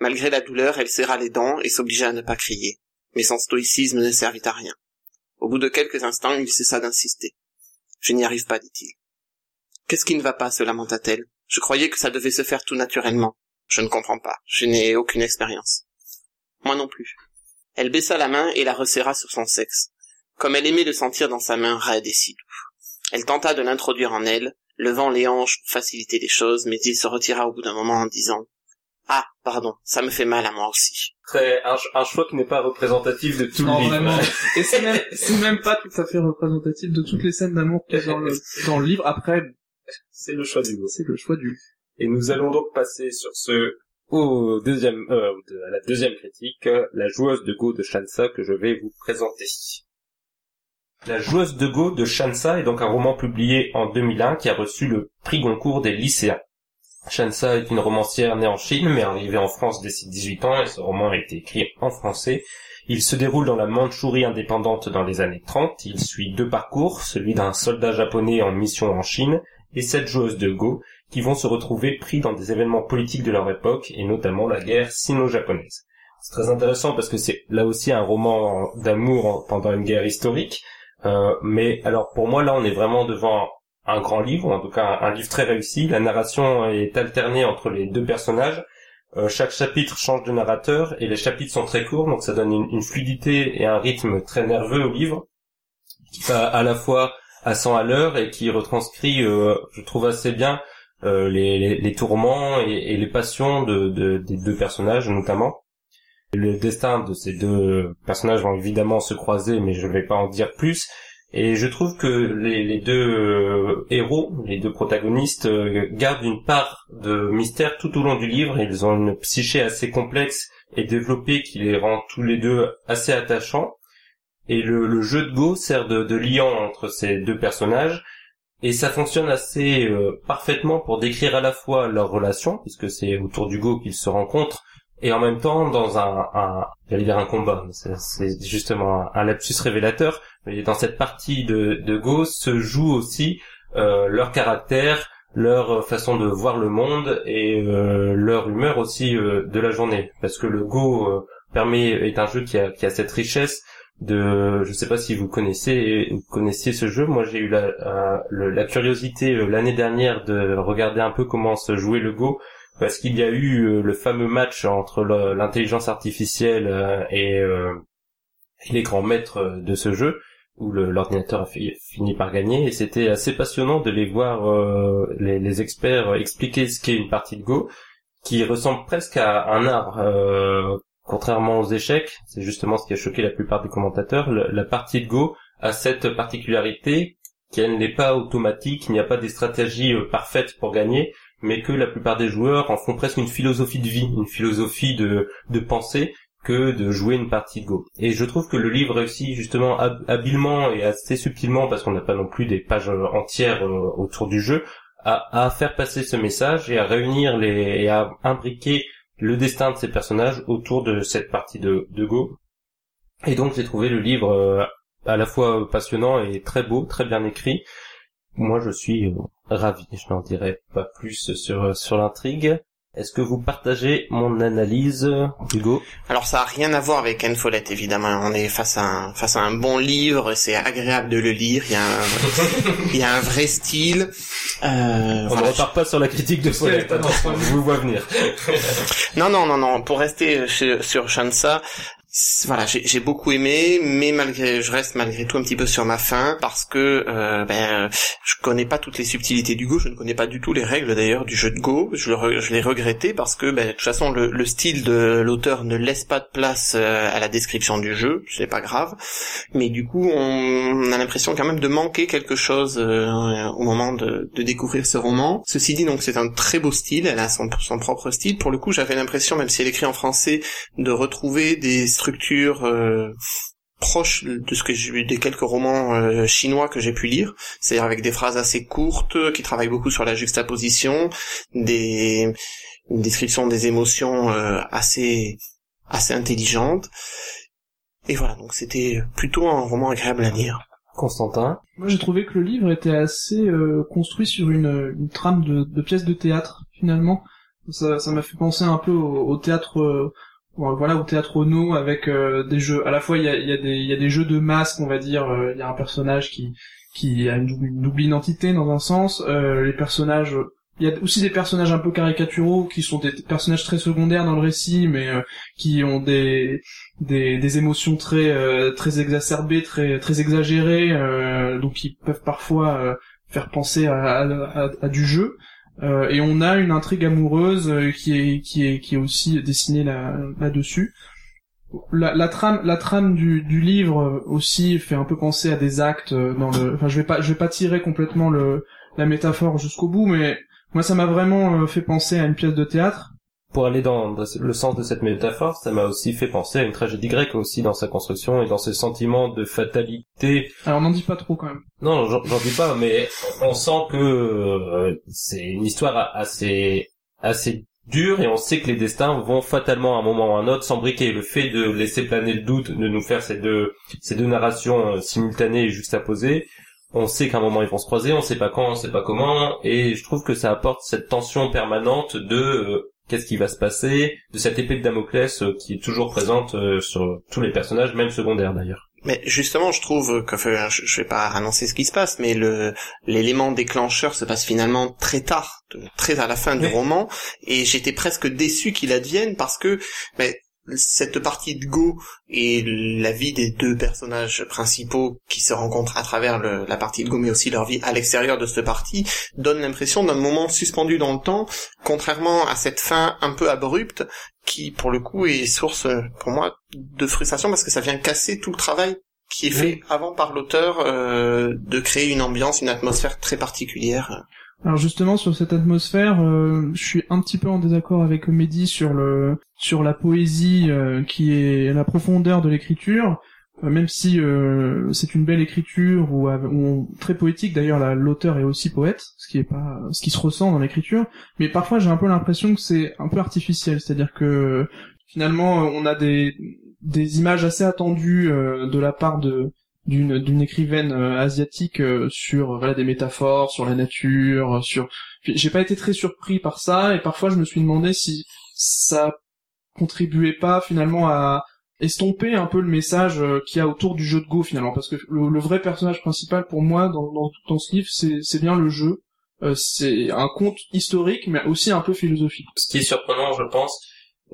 Malgré la douleur, elle serra les dents et s'obligea à ne pas crier. Mais son stoïcisme ne servit à rien. Au bout de quelques instants, il cessa d'insister. Je n'y arrive pas, dit-il. Qu'est-ce qui ne va pas, se lamenta-t-elle. Je croyais que ça devait se faire tout naturellement. Je ne comprends pas. Je n'ai aucune expérience. Moi non plus. Elle baissa la main et la resserra sur son sexe, comme elle aimait le sentir dans sa main raide et si doux. Elle tenta de l'introduire en elle, levant les hanches pour faciliter les choses, mais il se retira au bout d'un moment en disant Ah, pardon, ça me fait mal à moi aussi. Très, un, un choix qui n'est pas représentatif de tout Non, le livre. vraiment. [LAUGHS] Et c'est même, c'est même pas tout à fait représentatif de toutes les scènes d'amour qu'il y a dans le, dans le livre. Après, C'est le choix du goût. c'est le choix du... Et nous allons donc passer sur ce au deuxième, euh, de- à la deuxième critique, la joueuse de Go de Shansa que je vais vous présenter. La joueuse de Go de Shansa est donc un roman publié en 2001 qui a reçu le prix Goncourt des lycéens. Shansa est une romancière née en Chine mais arrivée en France dès ses 18 ans et ce roman a été écrit en français. Il se déroule dans la Mandchourie indépendante dans les années 30. Il suit deux parcours, celui d'un soldat japonais en mission en Chine et cette joueuse de Go qui vont se retrouver pris dans des événements politiques de leur époque, et notamment la guerre sino-japonaise. C'est très intéressant parce que c'est là aussi un roman d'amour en- pendant une guerre historique, euh, mais alors pour moi là on est vraiment devant un grand livre, ou en tout cas un, livre très réussi. La narration est alternée entre les deux personnages. Euh, chaque chapitre change de narrateur et les chapitres sont très courts, donc ça donne une, fluidité et un rythme très nerveux au livre, à la fois à 100 à l'heure et qui retranscrit, euh, je trouve assez bien, euh, les, tourments et, les passions de, de- des deux personnages notamment. Le destin de ces deux personnages vont évidemment se croiser, mais je ne vais pas en dire plus. Et je trouve que les, deux euh, héros, les deux protagonistes, euh, gardent une part de mystère tout au long du livre. Ils ont une psyché assez complexe et développée qui les rend tous les deux assez attachants. Et le, jeu de Go sert de, de liant entre ces deux personnages et ça fonctionne assez euh, parfaitement pour décrire à la fois leur relation, puisque c'est autour du Go qu'ils se rencontrent, et en même temps dans un, j'allais un combat, c'est- justement un lapsus révélateur, mais dans cette partie de, de Go se joue aussi euh, leur caractère, leur euh, façon de voir le monde et euh, leur humeur aussi euh, de la journée, parce que le Go euh, permet est un jeu qui a, qui a cette richesse de je sais pas si vous connaissez vous connaissiez ce jeu. Moi j'ai eu la euh, le- la curiosité l'année dernière de regarder un peu comment se jouait le Go parce qu'il y a eu le fameux match entre l'intelligence artificielle et, et les grands maîtres de ce jeu où l'ordinateur a fi- fini par gagner. Et c'était assez passionnant de les voir euh, les, experts expliquer ce qu'est une partie de Go qui ressemble presque à un art euh, contrairement aux échecs, c'est justement ce qui a choqué la plupart des commentateurs, la partie de Go a cette particularité qu'elle n'est pas automatique, il n'y a pas des stratégies euh, parfaites pour gagner, mais que la plupart des joueurs en font presque une philosophie de vie, une philosophie de, de pensée que de jouer une partie de Go. Et je trouve que le livre réussit justement hab- habilement et assez subtilement, parce qu'on n'a pas non plus des pages euh, entières euh, autour du jeu, à, faire passer ce message et à réunir les, et à imbriquer le destin de ces personnages autour de cette partie de, Go. Et donc j'ai trouvé le livre euh, à la fois passionnant et très beau, très bien écrit. Moi je suis ravi, je n'en dirai pas plus sur l'intrigue. Est-ce que vous partagez mon analyse, Hugo? Alors ça a rien à voir avec Anne Follett, évidemment. On est face à un, face à un bon livre, c'est agréable de le lire. Il y a un, [LAUGHS] il y a un vrai style. Euh, On voilà. ne repart pas sur la critique de Follett, je vous vois venir. Non, non, non, non. Pour rester sur, sur Shansa, voilà, j'ai j'ai beaucoup aimé, mais malgré, je reste malgré tout un petit peu sur ma faim parce que euh, ben, je connais pas toutes les subtilités du Go, je ne connais pas du tout les règles d'ailleurs du jeu de Go. Je, je l'ai regretté parce que ben, de toute façon le, le style de l'auteur ne laisse pas de place euh, à la description du jeu, c'est pas grave. Mais du coup, on a l'impression quand même de manquer quelque chose euh, au moment de, de découvrir ce roman. Ceci dit, donc c'est un très beau style, elle a son, son propre style. Pour le coup, j'avais l'impression, même si elle écrit en français, de retrouver des structures euh, proches de ce que j'ai vu des quelques romans euh, chinois que j'ai pu lire, c'est-à-dire avec des phrases assez courtes, qui travaillent beaucoup sur la juxtaposition, des une description des émotions euh, assez assez intelligente. Et voilà, donc c'était plutôt un roman agréable à lire. Constantin Moi, j'ai trouvé que le livre était assez euh, construit sur une, une trame de, de pièces de théâtre, finalement. Ça ça m'a fait penser un peu au, au théâtre... voilà, au théâtre Ono avec euh, des jeux. À la fois, il y a, des- jeux de masques, on va dire. euh, Il y a un personnage qui qui a une double, identité dans un sens. Euh, les personnages il y a aussi des personnages un peu caricaturaux qui sont des personnages très secondaires dans le récit, mais qui ont des des, émotions très très exacerbées, très très exagérées, euh, donc qui peuvent parfois faire penser à du jeu. Euh, et on a une intrigue amoureuse euh, qui est qui est qui est aussi dessinée là là-dessus. La, la trame la trame du, du livre aussi fait un peu penser à des actes euh, dans le. Enfin, je vais pas je vais pas tirer complètement le la métaphore jusqu'au bout, mais moi ça m'a vraiment euh, fait penser à une pièce de théâtre. Pour aller dans le sens de cette métaphore, ça m'a aussi fait penser à une tragédie grecque aussi dans sa construction et dans ce sentiment de fatalité. Alors n'en dis pas trop quand même. Non, j'en j'en dis pas, mais on sent que euh, c'est une histoire assez assez dure et on sait que les destins vont fatalement à un moment ou à un autre s'embriquer. Le fait de laisser planer le doute, de nous faire ces deux ces deux narrations euh, simultanées et juxtaposées, on sait qu'à un moment ils vont se croiser, on sait pas quand, on sait pas comment, et je trouve que ça apporte cette tension permanente de euh, qu'est-ce qui va se passer, de cette épée de Damoclès euh, qui est toujours présente euh, sur tous les personnages, même secondaires d'ailleurs. Mais justement, je trouve que enfin, je, vais pas annoncer ce qui se passe, mais le l'élément déclencheur se passe finalement très tard, très à la fin du roman, et j'étais presque déçu qu'il advienne parce que ben, cette partie de Go et la vie des deux personnages principaux qui se rencontrent à travers le- la partie de Go, mais aussi leur vie à l'extérieur de cette partie, donne l'impression d'un moment suspendu dans le temps, contrairement à cette fin un peu abrupte qui, pour le coup, est source, pour moi, de frustration parce que ça vient casser tout le travail qui est fait avant par l'auteur euh, de créer une ambiance, une atmosphère très particulière. Alors justement sur cette atmosphère, euh, je suis un petit peu en désaccord avec Mehdi sur le sur la poésie euh, qui est la profondeur de l'écriture. Euh, même si euh, c'est une belle écriture ou, très poétique. D'ailleurs la- l'auteur est aussi poète ce qui est pas ce qui se ressent dans l'écriture. Mais parfois j'ai un peu l'impression que c'est un peu artificiel. C'est-à-dire que finalement on a des des images assez attendues de la part de d'une d'une écrivaine euh, asiatique euh, sur euh, voilà des métaphores sur la nature sur j'ai pas été très surpris par ça et parfois je me suis demandé si ça contribuait pas finalement à estomper un peu le message qu'il y a autour du jeu de Go finalement. Parce que le, le vrai personnage principal pour moi dans dans, dans ce livre c'est c'est bien le jeu. Euh, c'est un conte historique mais aussi un peu philosophique. Ce qui est surprenant, je pense,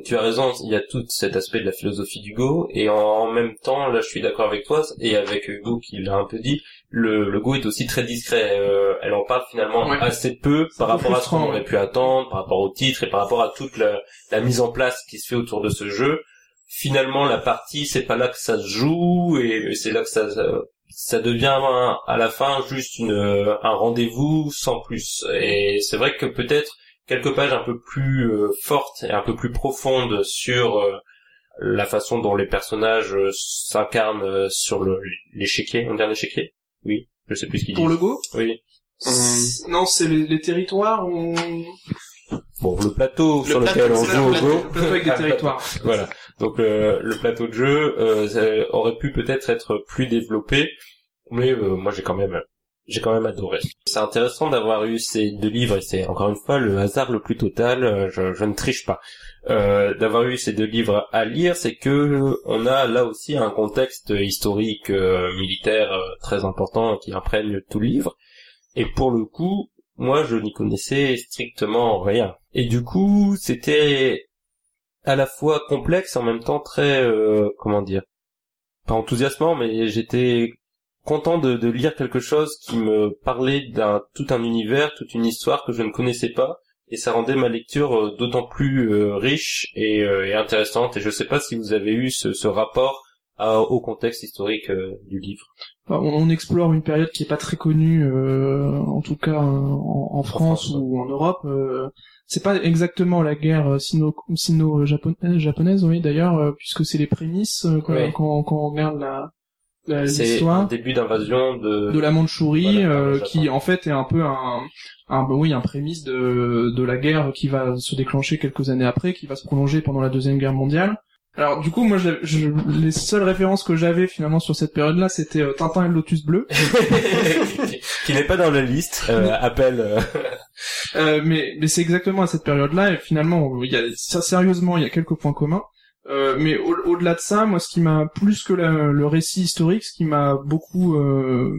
tu as raison, il y a tout cet aspect de la philosophie du Go, et en, en même temps, là je suis d'accord avec toi, et avec Hugo qui l'a un peu dit, le, le Go est aussi très discret, euh, elle en parle finalement Ouais. assez peu par rapport à ce qu'on aurait pu attendre, par rapport au titre, et par rapport à toute la, la mise en place qui se fait autour de ce jeu. Finalement, la partie, c'est pas là que ça se joue, et c'est là que ça, ça devient à la fin juste une, un rendez-vous sans plus. Et c'est vrai que peut-être quelques pages un peu plus euh, fortes et un peu plus profondes sur euh, la façon dont les personnages euh, s'incarnent euh, sur le l'échiquier. On dit un échiquier? Oui, je sais plus ce qu'il dit. pour le Go? Oui. Non c'est les, les territoires où Bon, le plateau Le sur plateau, lequel on joue au Go. le plateau avec des [LAUGHS] territoires Voilà. Donc euh, le plateau de jeu euh, aurait pu peut-être être plus développé, mais euh, moi j'ai quand même j'ai quand même adoré. C'est intéressant d'avoir eu ces deux livres et c'est encore une fois le hasard le plus total. euh, je, ne triche pas. Euh, d'avoir eu ces deux livres à lire, c'est que on a là aussi un contexte historique euh, militaire euh, très important qui imprègne tout le livre. Et pour le coup, moi je n'y connaissais strictement rien. Et du coup, c'était à la fois complexe en même temps très comment dire pas enthousiasmant mais j'étais content de, de lire quelque chose qui me parlait d'un tout un univers toute une histoire que je ne connaissais pas et ça rendait ma lecture euh, d'autant plus euh, riche et, euh, et intéressante et je sais pas si vous avez eu ce, ce rapport à- au contexte historique euh, du livre Enfin, on, explore une période qui est pas très connue, euh, en tout cas en, en France ou en Europe. euh, c'est pas exactement la guerre euh, sino sino japonaise, japonaise oui d'ailleurs, puisque c'est les prémices quand, Oui. quand, quand on regarde la l'histoire début d'invasion de, de la Mandchourie, Voilà, euh, qui en fait est un peu un, un bah oui un prémisse de de la guerre qui va se déclencher quelques années après, qui va se prolonger pendant la deuxième guerre mondiale. Alors du coup moi je, je- les seules références que j'avais finalement sur cette période-là c'était euh, Tintin et le Lotus bleu. [LAUGHS] qui n'est pas dans la liste euh, appel euh, Euh, mais mais c'est exactement à cette période-là et finalement il y a sérieusement il y a quelques points communs. Euh, mais au- au-delà de ça, moi ce qui m'a plus que la- le récit historique, ce qui m'a beaucoup euh,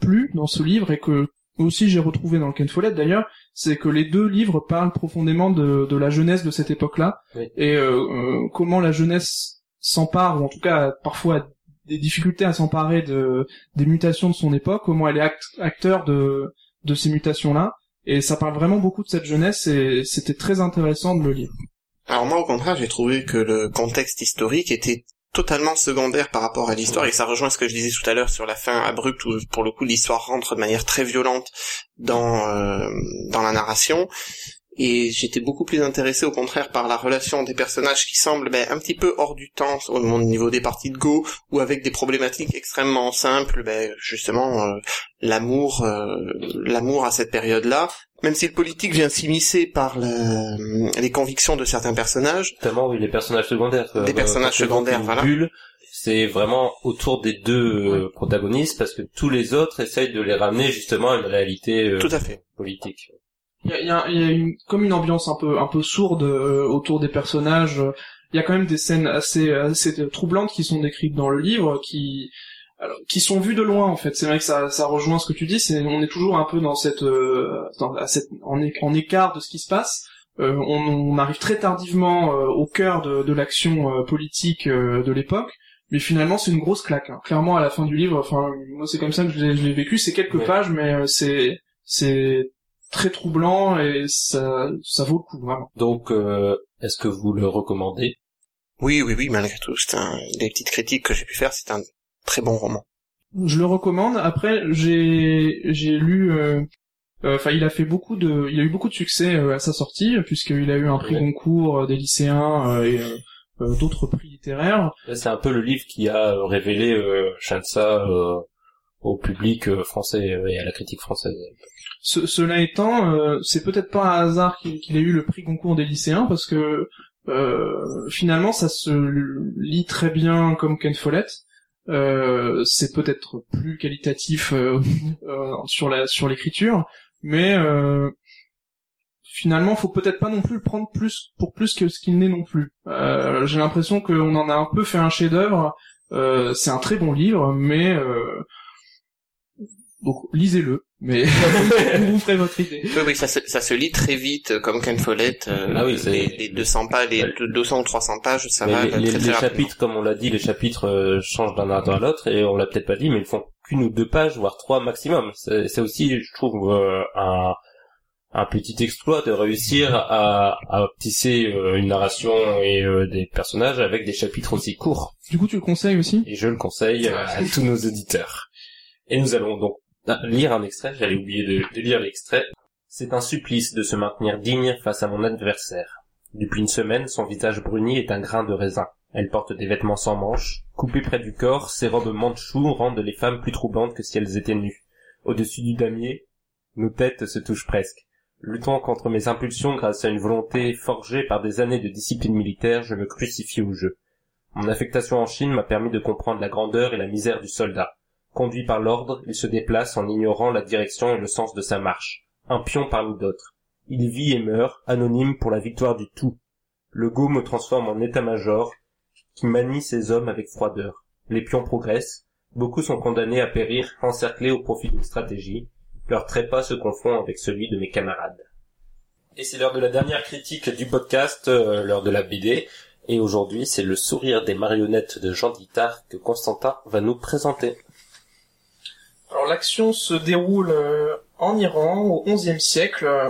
plu dans ce livre et que aussi j'ai retrouvé dans le Ken Follett d'ailleurs, c'est que les deux livres parlent profondément de, de la jeunesse de cette époque-là Oui. et euh, euh, comment la jeunesse s'empare ou en tout cas parfois a des difficultés à s'emparer de des mutations de son époque, comment elle est act- acteur de de ces mutations-là et ça parle vraiment beaucoup de cette jeunesse et c'était très intéressant de le lire. Alors moi, au contraire, j'ai trouvé que le contexte historique était totalement secondaire par rapport à l'histoire et ça rejoint ce que je disais tout à l'heure sur la fin abrupte où pour le coup l'histoire rentre de manière très violente dans euh, dans la narration et j'étais beaucoup plus intéressé au contraire par la relation des personnages qui semblent ben, un petit peu hors du temps au niveau des parties de Go ou avec des problématiques extrêmement simples ben, justement euh, l'amour euh, l'amour à cette période-là même si le politique vient s'immiscer par les convictions de certains personnages Notamment oui, les personnages secondaires. euh, Des personnages secondaires, voilà. bulle, c'est vraiment autour des deux euh, protagonistes parce que tous les autres essayent de les ramener justement à une réalité tout à fait politique. Il y a, y a- il y a une, comme une ambiance un peu un peu sourde euh, autour des personnages. Il y a quand même des scènes assez assez troublantes qui sont décrites dans le livre, qui alors, qui sont vues de loin en fait. C'est vrai que ça ça rejoint ce que tu dis. C'est on est toujours un peu dans cette euh, dans, à cette en, écart de ce qui se passe. Euh, on, on arrive très tardivement euh, au cœur de, de l'action euh, politique euh, de l'époque. Mais finalement, c'est une grosse claque. hein. Clairement, à la fin du livre, enfin, moi, c'est comme ça que je l'ai je l'ai vécu. C'est quelques Ouais. pages, mais euh, c'est c'est très troublant et ça, ça vaut le coup, vraiment. Donc, euh, est-ce que vous le recommandez? Oui, oui, oui, malgré tout, c'est un, les petites critiques que j'ai pu faire, c'est un très bon roman. Je le recommande. Après, j'ai, j'ai lu, euh, euh, enfin, il a fait beaucoup de, il a eu beaucoup de succès euh, à sa sortie, puisqu'il a eu un prix Ouais. Euh, des lycéens euh, et d'autres prix littéraires. C'est un peu le livre qui a révélé euh, Shansa euh, au public euh, français et à la critique française. Ce- cela étant, euh, c'est peut-être pas un hasard qu'il, ait eu le prix Goncourt des lycéens, parce que euh, finalement, ça se lit très bien comme Ken Follett. Euh, c'est peut-être plus qualitatif euh, [LAUGHS] euh, sur la sur l'écriture, mais finalement, faut peut-être pas non plus le prendre plus pour plus que ce qu'il n'est non plus. J'ai l'impression qu'on en a un peu fait un chef-d'œuvre. C'est un très bon livre, mais donc lisez-le. Mais [LAUGHS] vous vous ferez [LAUGHS] votre idée. Oui, oui, ça se, ça se lit très vite, euh, comme Ken Follett. euh, Ah oui, c'est- les, les 200 pages, les Ouais. 200 ou 300 pages, ça Mais va les, très les- très les chapitres, comme on l'a dit, les chapitres euh, changent d'un narrateur à l'autre et on l'a peut-être pas dit, mais ils font qu'une ou deux pages, voire trois maximum. C'est c'est aussi, je trouve, euh, un, un petit exploit de réussir à, à tisser euh, une narration et euh, des personnages avec des chapitres aussi courts. Du coup, tu le conseilles aussi? Et je le conseille euh, à tous nos auditeurs. Et nous allons donc ah, lire un extrait, j'allais oublier de, lire l'extrait. C'est un supplice de se maintenir digne face à mon adversaire. Depuis une semaine, son visage bruni est un grain de raisin. Elle porte des vêtements sans manches. Coupées près du corps, ses robes manchoues rendent les femmes plus troublantes que si elles étaient nues. Au-dessus du damier, nos têtes se touchent presque. Luttant contre mes impulsions grâce à une volonté forgée par des années de discipline militaire, je me crucifie au jeu. Mon affectation en Chine m'a permis de comprendre la grandeur et la misère du soldat. Conduit par l'ordre, il se déplace en ignorant la direction et le sens de sa marche. Un pion parmi d'autres. Il vit et meurt, anonyme pour la victoire du tout. Le go me transforme en état-major, qui manie ses hommes avec froideur. Les pions progressent, beaucoup sont condamnés à périr, encerclés au profit d'une stratégie. Leur trépas se confond avec celui de mes camarades. Et c'est l'heure de la dernière critique du podcast, euh, l'heure de la BD. Et aujourd'hui, c'est le sourire des marionnettes de Jean Guitard que Constantin va nous présenter. Alors l'action se déroule euh, en Iran au XIe siècle, euh,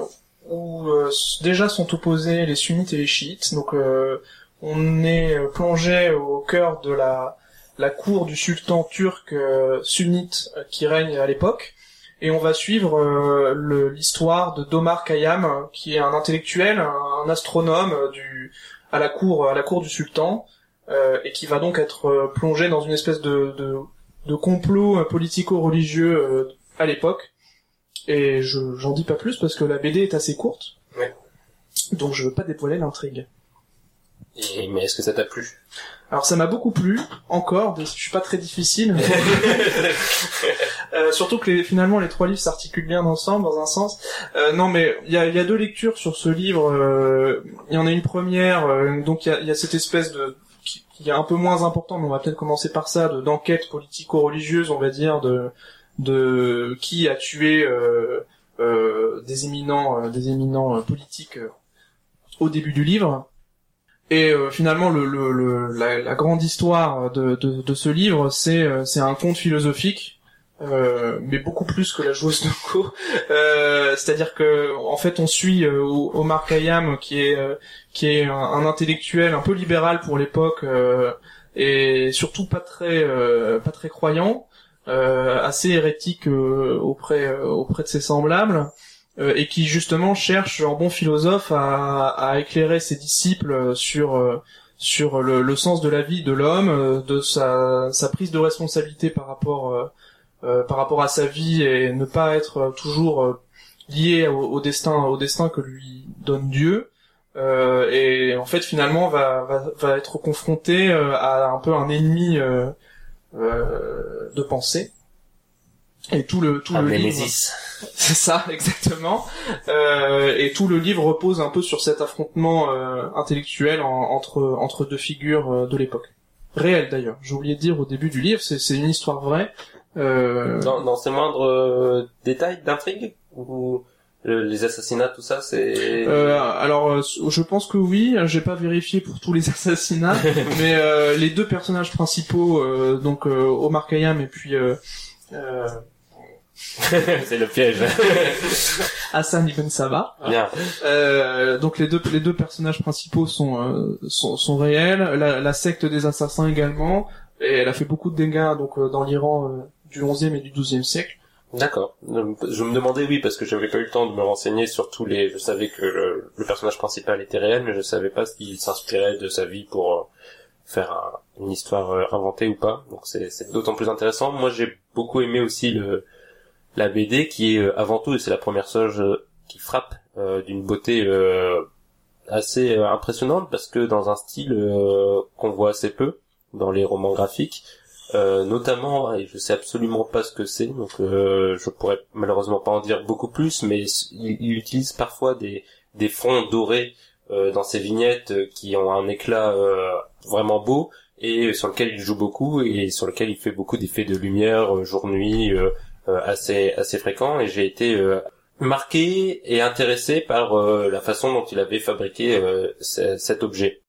où euh, déjà sont opposés les sunnites et les chiites. Donc on est plongé au cœur de la, la cour du sultan turc sunnite qui règne à l'époque. Et on va suivre euh, l'histoire de Domar Khayyam, euh, qui est un intellectuel, un, astronome du, à la cour à la cour du sultan, euh, et qui va donc être plongé dans une espèce de, de de complot euh, politico-religieux euh, à l'époque. Et je j'en dis pas plus parce que la BD est assez courte. Ouais. Donc je veux pas dévoiler l'intrigue. Et, mais est-ce que ça t'a plu? Alors ça m'a beaucoup plu, encore, je suis pas très difficile. [LAUGHS] Euh, surtout que les, finalement les trois livres s'articulent bien ensemble dans un sens. Euh, non mais il y a, il y a deux lectures sur ce livre. euh, Il y en a une première, euh, donc il y a, il y a cette espèce de qui, est un peu moins important, mais on va peut-être commencer par ça, de d'enquête politico-religieuse, on va dire, de qui a tué euh, euh, des éminents, euh, politiques au début du livre. Et finalement, le, la, grande histoire de, ce livre, c'est un conte philosophique, euh, mais beaucoup plus que la joueuse de Go. Euh, C'est-à-dire que en fait, on suit euh, Omar Khayyam, qui est euh, qui est un, intellectuel un peu libéral pour l'époque euh, et surtout pas très pas très croyant, assez hérétique auprès auprès de ses semblables et qui justement cherche en bon philosophe à, à éclairer ses disciples sur sur le, le sens de la vie de l'homme, de sa, sa prise de responsabilité par rapport par rapport à sa vie et ne pas être euh, toujours euh, lié au, au destin au destin que lui donne Dieu. Euh, et en fait finalement va, va, va être confronté euh, à un peu un ennemi euh, euh, de pensée. Et tout le tout le livre, [LAUGHS] c'est ça, exactement. Euh, et tout le livre repose un peu sur cet affrontement euh, intellectuel en- entre entre deux figures euh, de l'époque. Réel d'ailleurs. J'ai oublié de dire au début du livre, c'est c'est une histoire vraie. Euh, Dans, dans ces moindres euh, détails d'intrigue ou le- les assassinats, tout ça, c'est. euh, alors, euh, je pense que oui. J'ai pas vérifié pour tous les [LAUGHS] assassinats, [LAUGHS] mais euh, les deux personnages principaux, euh, donc euh, Omar Khayyam et puis euh, euh, [LAUGHS] c'est le piège. Hassan Ibn Sabah. Bien. Euh, donc les deux les deux personnages principaux sont euh, sont, sont réels. La, la secte des assassins également. Et elle a fait beaucoup de dégâts donc dans l'Iran euh, du 11e et du 12e siècle. D'accord. Je me demandais oui parce que j'avais pas eu le temps de me renseigner sur tous les. Je savais que le, personnage principal était réel, mais je savais pas s'il s'inspirait de sa vie pour euh, faire un- une histoire euh, inventée ou pas. Donc c'est d'autant plus intéressant. Moi j'ai beaucoup aimé aussi le la BD qui est euh, avant tout et c'est la première euh, qui frappe d'une beauté assez impressionnante parce que dans un style qu'on voit assez peu dans les romans graphiques. Euh, notamment, et je sais absolument pas ce que c'est, donc euh, je pourrais malheureusement pas en dire beaucoup plus, mais il, il utilise parfois des, des fonds dorés euh, dans ses vignettes euh, qui ont un éclat vraiment beau et sur lequel il joue beaucoup et sur lequel il fait beaucoup d'effets de lumière jour-nuit assez assez fréquents et j'ai été marqué et intéressé par la façon dont il avait fabriqué ce- cet objet.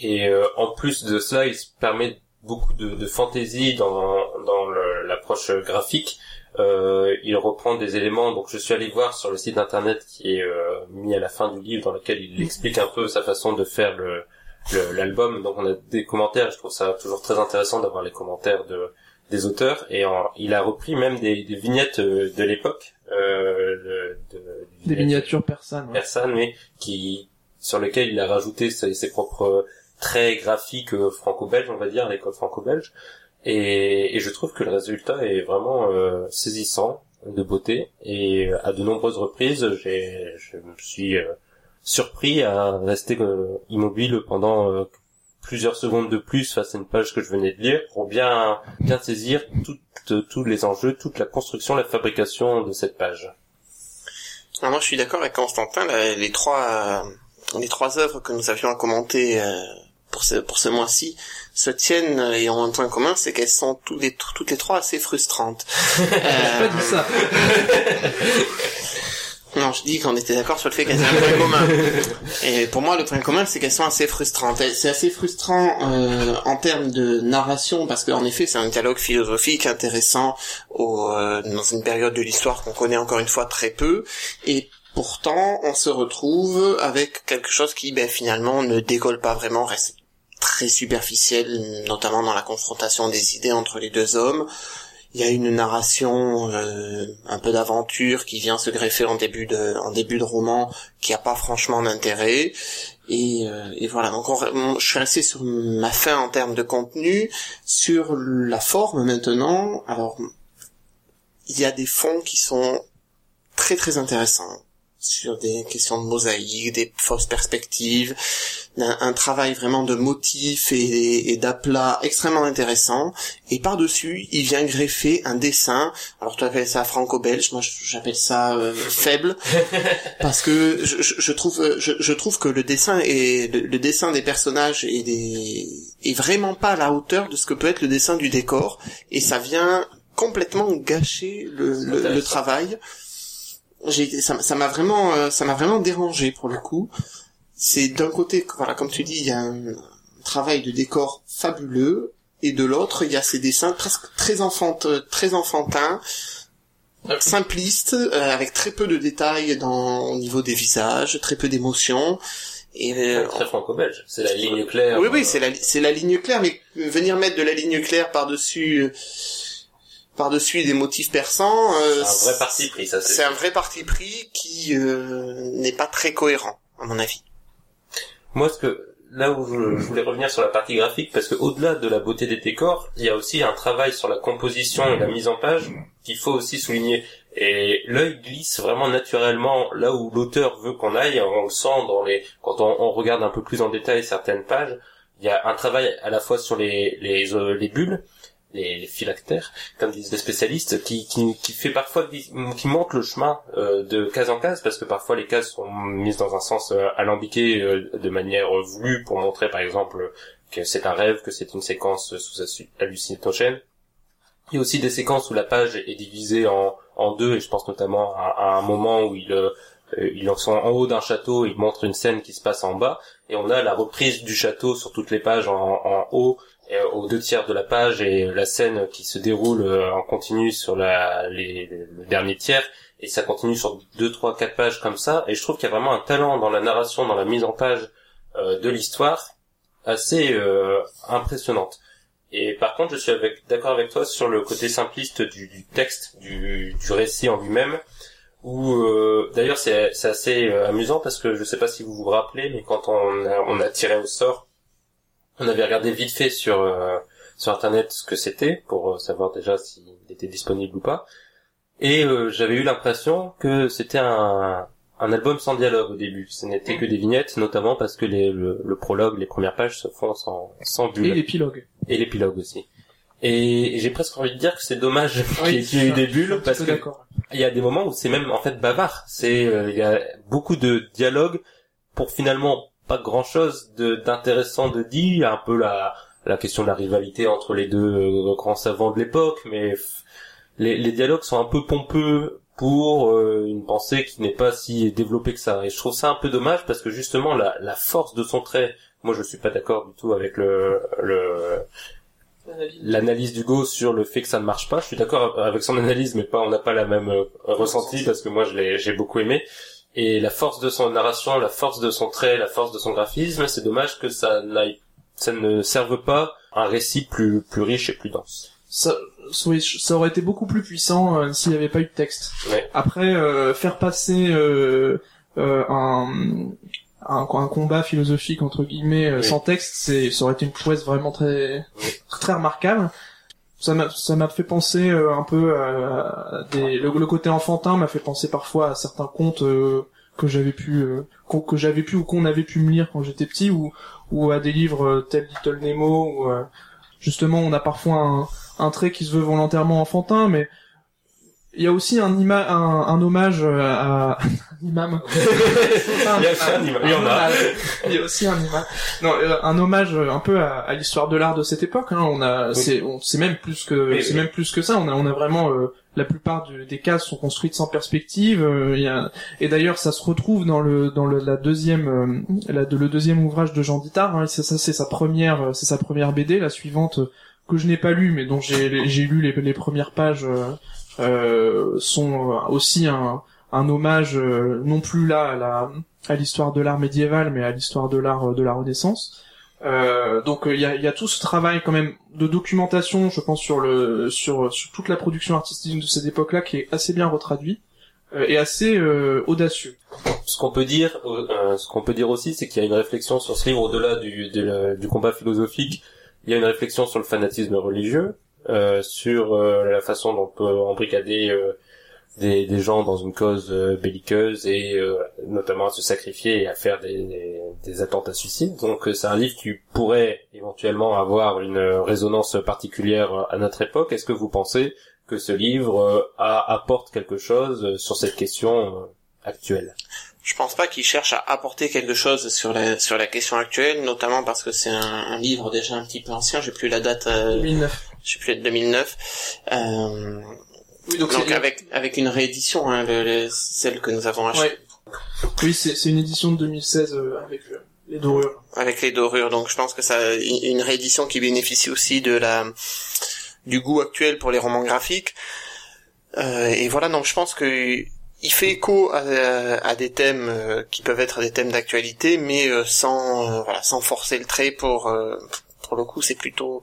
Et en plus de cela, il se permet beaucoup de, de fantaisie dans, dans l'approche graphique. Euh, il reprend des éléments, donc je suis allé voir sur le site internet qui est euh, mis à la fin du livre, dans lequel il explique un peu sa façon de faire le le- l'album. Donc on a des commentaires, je trouve ça toujours très intéressant d'avoir les commentaires de des auteurs. Et en- il a repris même des, des vignettes euh, de l'époque, euh, le- de- Des miniatures persanes. ouais. personne, mais qui sur lequel il a rajouté ses, ses propres traits graphiques euh, franco-belges, on va dire, l'école franco-belge. Et, et je trouve que le résultat est vraiment euh, saisissant, de beauté. Et euh, à de nombreuses reprises, j'ai, je me suis euh, surpris à rester euh, immobile pendant euh, plusieurs secondes de plus face à une page que je venais de lire pour bien bien saisir toutes- tous les enjeux, toute la construction, la fabrication de cette page. Alors moi, je suis d'accord avec Constantin. les trois, les trois œuvres que nous avions à commenter pour ce pour ce mois-ci se tiennent euh, et ont un point commun, c'est qu'elles sont toutes les toutes les trois assez frustrantes. [LAUGHS] J'ai pas dit ça. [LAUGHS] Non, je dis qu'on était d'accord sur le fait qu'elles aient un point commun. Et pour moi, le point commun, c'est qu'elles sont assez frustrantes. C'est assez frustrant euh, en termes de narration, parce qu'en effet, c'est un dialogue philosophique intéressant au, euh, dans une période de l'histoire qu'on connaît encore une fois très peu. Et pourtant, on se retrouve avec quelque chose qui, ben, finalement, ne décolle pas vraiment, reste très superficiel, notamment dans la confrontation des idées entre les deux hommes. Il y a une narration, euh, un peu d'aventure qui vient se greffer en début de, en début de roman, qui a pas franchement d'intérêt. Et, euh, et voilà. Donc, on- on- je suis resté sur ma fin en termes de contenu, sur la forme maintenant. Alors, il y a des fonds qui sont très très intéressants sur des questions de mosaïque, des fausses perspectives, un, un travail vraiment de motifs et, et d'aplats extrêmement intéressant. Et par-dessus, il vient greffer un dessin. Alors tu appelles ça franco-belge, moi j'appelle ça euh, faible, [LAUGHS] parce que je, trouve je, je trouve que le dessin est le, le dessin des personnages est des est vraiment pas à la hauteur de ce que peut être le dessin du décor, et ça vient complètement gâché le, le, le Intéressant. travail. J'ai, ça ça m'a vraiment, euh, ça m'a vraiment dérangé pour le coup. C'est d'un côté, voilà, comme tu dis, il y a un travail de décor fabuleux, et de l'autre, il y a ces dessins presque très enfant, très enfantins, simplistes, euh, avec très peu de détails dans, au niveau des visages, très peu d'émotions. Et euh, Très franco-belge. C'est la ligne claire. oui, oui, c'est la, c'est la ligne claire, mais venir mettre de la ligne claire par-dessus, euh, par-dessus des motifs persans, euh, C'est un vrai parti pris, ça. c'est un vrai parti pris qui euh, n'est pas très cohérent, à mon avis. Moi, ce que là où je, je voulais revenir sur la partie graphique, parce que au-delà de la beauté des décors, il y a aussi un travail sur la composition et la mise en page qu'il faut aussi souligner. Et l'œil glisse vraiment naturellement là où l'auteur veut qu'on aille. On le sent dans les quand on, on regarde un peu plus en détail certaines pages. Il y a un travail à la fois sur les les, euh, les bulles, les, les phylactères, comme disent les spécialistes, qui, qui, qui fait parfois qui montre le chemin euh, de case en case, parce que parfois les cases sont mises dans un sens euh, alambiqué euh, de manière voulue pour montrer par exemple que c'est un rêve, que c'est une séquence sous hallucinogène. Il y a aussi des séquences où la page est divisée en, en deux, et je pense notamment à, à un moment où il, euh, ils sont en haut d'un château, ils montrent une scène qui se passe en bas, et on a la reprise du château sur toutes les pages en, en haut, aux deux tiers de la page, et la scène qui se déroule euh, en continu sur la, les, le dernier tiers, et ça continue sur deux, trois, quatre pages comme ça, et je trouve qu'il y a vraiment un talent dans la narration, dans la mise en page euh, de l'histoire, assez euh, impressionnante. Et par contre, je suis d'accord avec toi sur le côté simpliste du, du texte, du, du récit en lui-même, où euh, d'ailleurs c'est assez euh, amusant parce que je sais pas si vous vous rappelez, mais quand on on a tiré au sort, on avait regardé vite fait sur euh, sur internet ce que c'était pour euh, savoir déjà s'il était disponible ou pas, et euh, j'avais eu l'impression que c'était un un album sans dialogue au début. Ce n'était que des vignettes, notamment parce que les, le, le prologue, les premières pages se font sans, sans bulle. Et l'épilogue. Et l'épilogue aussi. Et j'ai presque envie de dire que c'est dommage Oui, [LAUGHS] qu'il y ait eu des bulles parce que il y a des moments où c'est même en fait bavard. C'est euh, il y a beaucoup de dialogues pour finalement pas grand chose de d'intéressant de dit. Il y a un peu la la question de la rivalité entre les deux euh, grands savants de l'époque, mais les, les dialogues sont un peu pompeux pour euh, une pensée qui n'est pas si développée que ça. Et je trouve ça un peu dommage parce que justement la, la force de son trait, moi je suis pas d'accord du tout avec le, le l'analyse d'Hugo sur le fait que ça ne marche pas. Je suis d'accord avec son analyse, mais pas on n'a pas la même euh, ressenti parce que moi je l'ai j'ai beaucoup aimé. Et la force de son narration, la force de son trait, la force de son graphisme, c'est dommage que ça n'aille, ça ne serve pas un récit plus plus riche et plus dense. Ça, oui, ça aurait été beaucoup plus puissant euh, s'il n'y avait pas eu de texte. Ouais. Après, euh, faire passer euh, euh, un, un un combat philosophique entre guillemets euh, Oui. sans texte, c'est ça aurait été une prouesse vraiment très Oui. très remarquable. Ça m'a fait penser euh, un peu à, des le, côté enfantin m'a fait penser parfois à certains contes euh, que j'avais pu euh, que j'avais pu ou qu'on avait pu me lire quand j'étais petit ou ou à des livres euh, tels Little Nemo où euh, justement on a parfois un, trait qui se veut volontairement enfantin mais il y a aussi un, ima un, un hommage à imam. Il y a aussi un imam. Il y en a. [LAUGHS] Il y a aussi un imam. Non, euh, un hommage euh, un peu à, à l'histoire de l'art de cette époque. Hein. On a, Oui. c'est, c'est même plus que, c'est oui. même plus que ça. On a, on a vraiment euh, la plupart de- des cases sont construites sans perspective. euh, y a, et d'ailleurs, ça se retrouve dans le dans le, la deuxième, euh, la, de- le deuxième ouvrage de Jean Dittard. Hein. C'est ça, c'est sa première, euh, c'est sa première BD. La suivante que je n'ai pas lue, mais dont j'ai j'ai lu les, les premières pages, euh, sont aussi un un hommage euh, non plus là à la à l'histoire de l'art médiéval, mais à l'histoire de l'art euh, de la Renaissance. Euh, donc il y, a, y a tout ce travail quand même de documentation, je pense sur le sur sur toute la production artistique de cette époque-là qui est assez bien retraduit euh, et assez euh, audacieux. Ce qu'on peut dire, euh, ce qu'on peut dire aussi, c'est qu'il y a une réflexion sur ce livre au-delà du, du combat philosophique. Il y a une réflexion sur le fanatisme religieux, euh, sur euh, la façon dont on peut embrigader euh, des, des gens dans une cause euh, belliqueuse et euh, notamment à se sacrifier et à faire des, des, des attentats suicides. Donc euh, c'est un livre qui pourrait éventuellement avoir une résonance particulière à notre époque. Est-ce que vous pensez que ce livre euh, a- apporte quelque chose sur cette question euh, actuelle? Je pense pas qu'il cherche à apporter quelque chose sur la sur la question actuelle, notamment parce que c'est un, un livre déjà un petit peu ancien. J'ai plus la date. euh, 2009. je sais plus, 2009. Euh, Oui, donc, donc avec avec une réédition, hein, le- le- celle que nous avons achetée Ouais. Oui, c'est c'est une édition de 2016 euh, avec euh, les dorures. avec les dorures. Donc je pense que ça une réédition qui bénéficie aussi de la du goût actuel pour les romans graphiques. Euh, et voilà, donc je pense que il fait écho à, à des thèmes euh, qui peuvent être des thèmes d'actualité, mais euh, sans euh, voilà, sans forcer le trait pour pour le coup, c'est plutôt